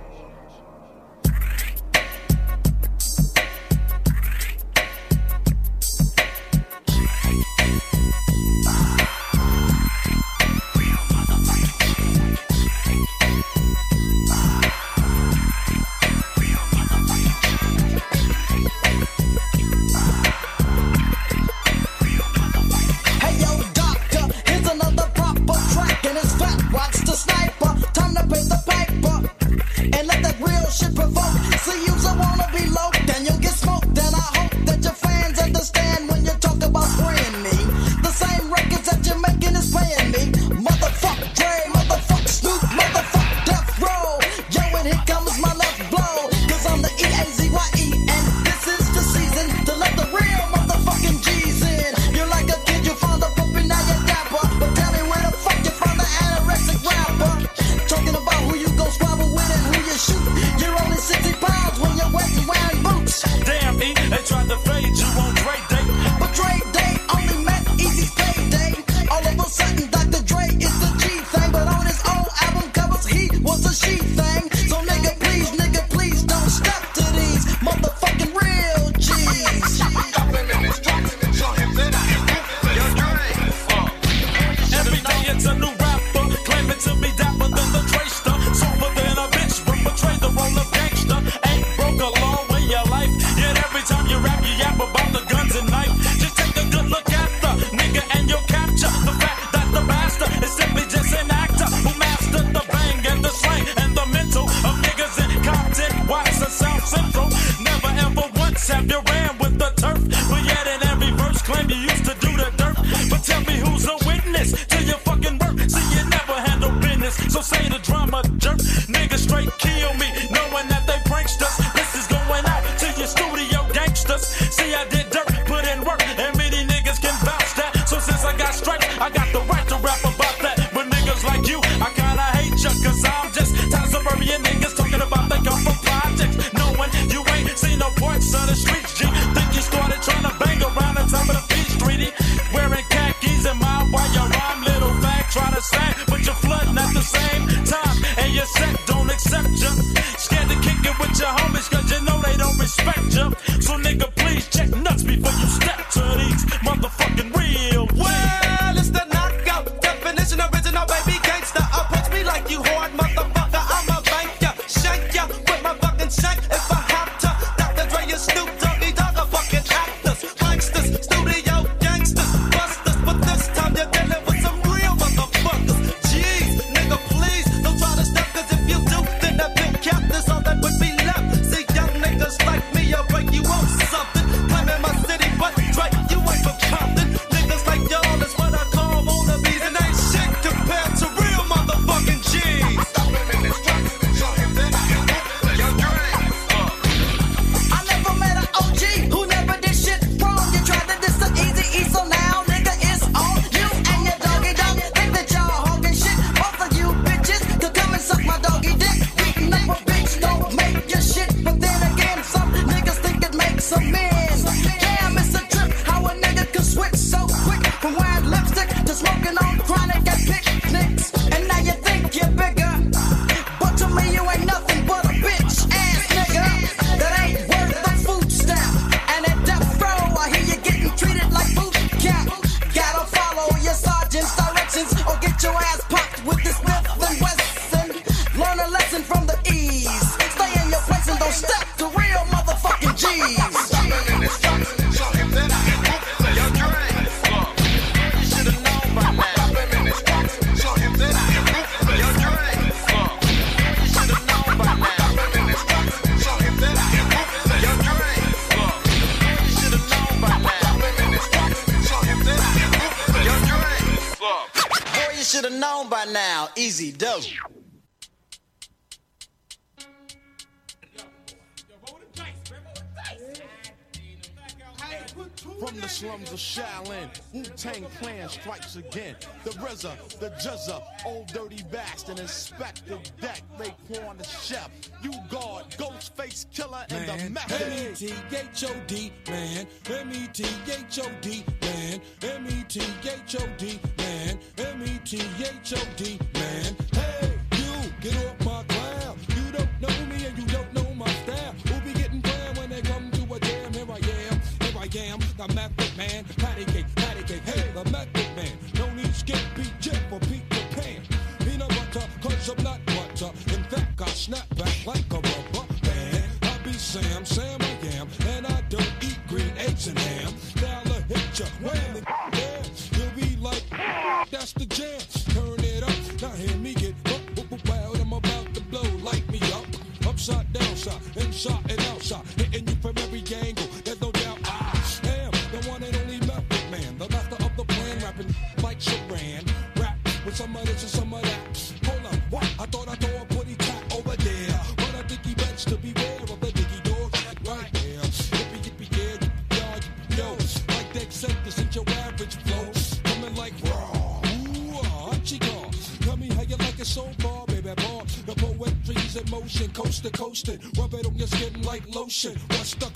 the same, but you're not the same time. And your set don't accept you. Scared to kick it with your homies, cause you know they don't respect you. So nigga, please check nuts before you step to these motherfucking wheels. scissor, the jizzer, old dirty bastard, inspect the deck, they pawn the chef. You guard, ghost face killer, and the method. M-E-T-H-O-D, man. M-E-T-H-O-D, man. M-E-T-H-O-D, man. M-E-T-H-O-D, man. I snap back like a rubber band. I be Sam, Sam I am, and I don't eat green eggs and ham. Now I hit ya, wham, yeah. You'll be like, that's the jam. Turn it up, now hear me get up, wild. I'm about to blow, light me up. Upside, downside, inside and outside, hitting you from every angle. There's no doubt I am the one and only method man, the master of the plan, rapping like Sharan, rap with some other. coasting. Rub it on your skin like lotion. What's the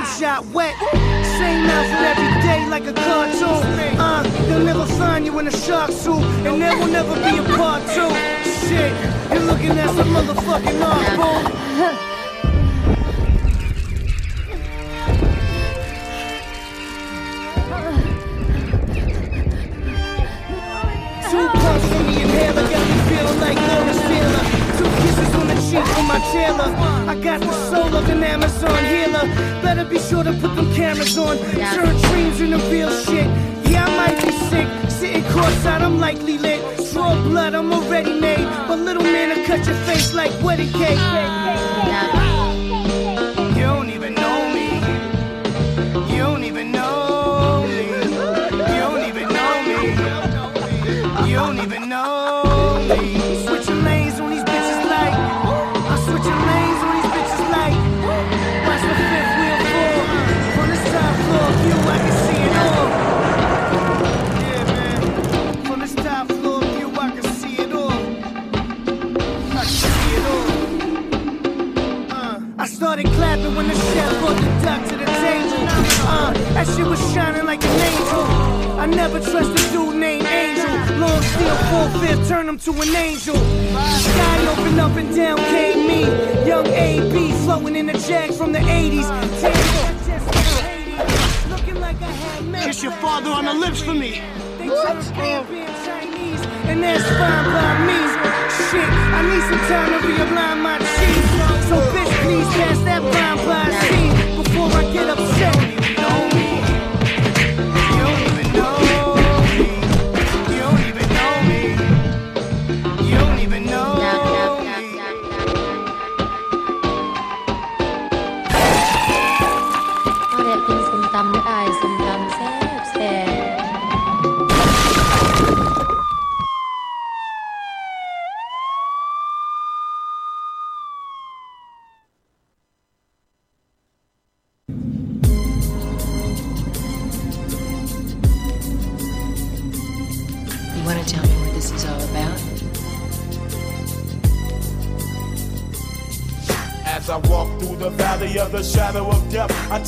jump shot wet. Same outfit every day like a cartoon. Uh, they'll never find you in a shark suit, and there will never be a part two. Shit, you're looking at some motherfucking pumps the inhaler got me feeling like. Two kisses on the cheek from my tailor. I got the soul of an Amazon healer. Better be sure to put them cameras on. Turn dreams into real shit. Yeah, I might be sick. Sitting courtside, I'm likely lit. Draw blood, I'm already made. But little man will cut your face like wedding cake. That shit was shining like an angel I never trust a dude named Angel. Long steel full fifth, turn him to an angel. Sky opened up and down came me. Young AB floating in the jag from the 80s. Looking like I had Kiss your father on the lips for me. They turned Caribbean Chinese, and that's fine by me. Shit, I need some time to realign my cheese. So bitch, please pass that fine by before I get upset.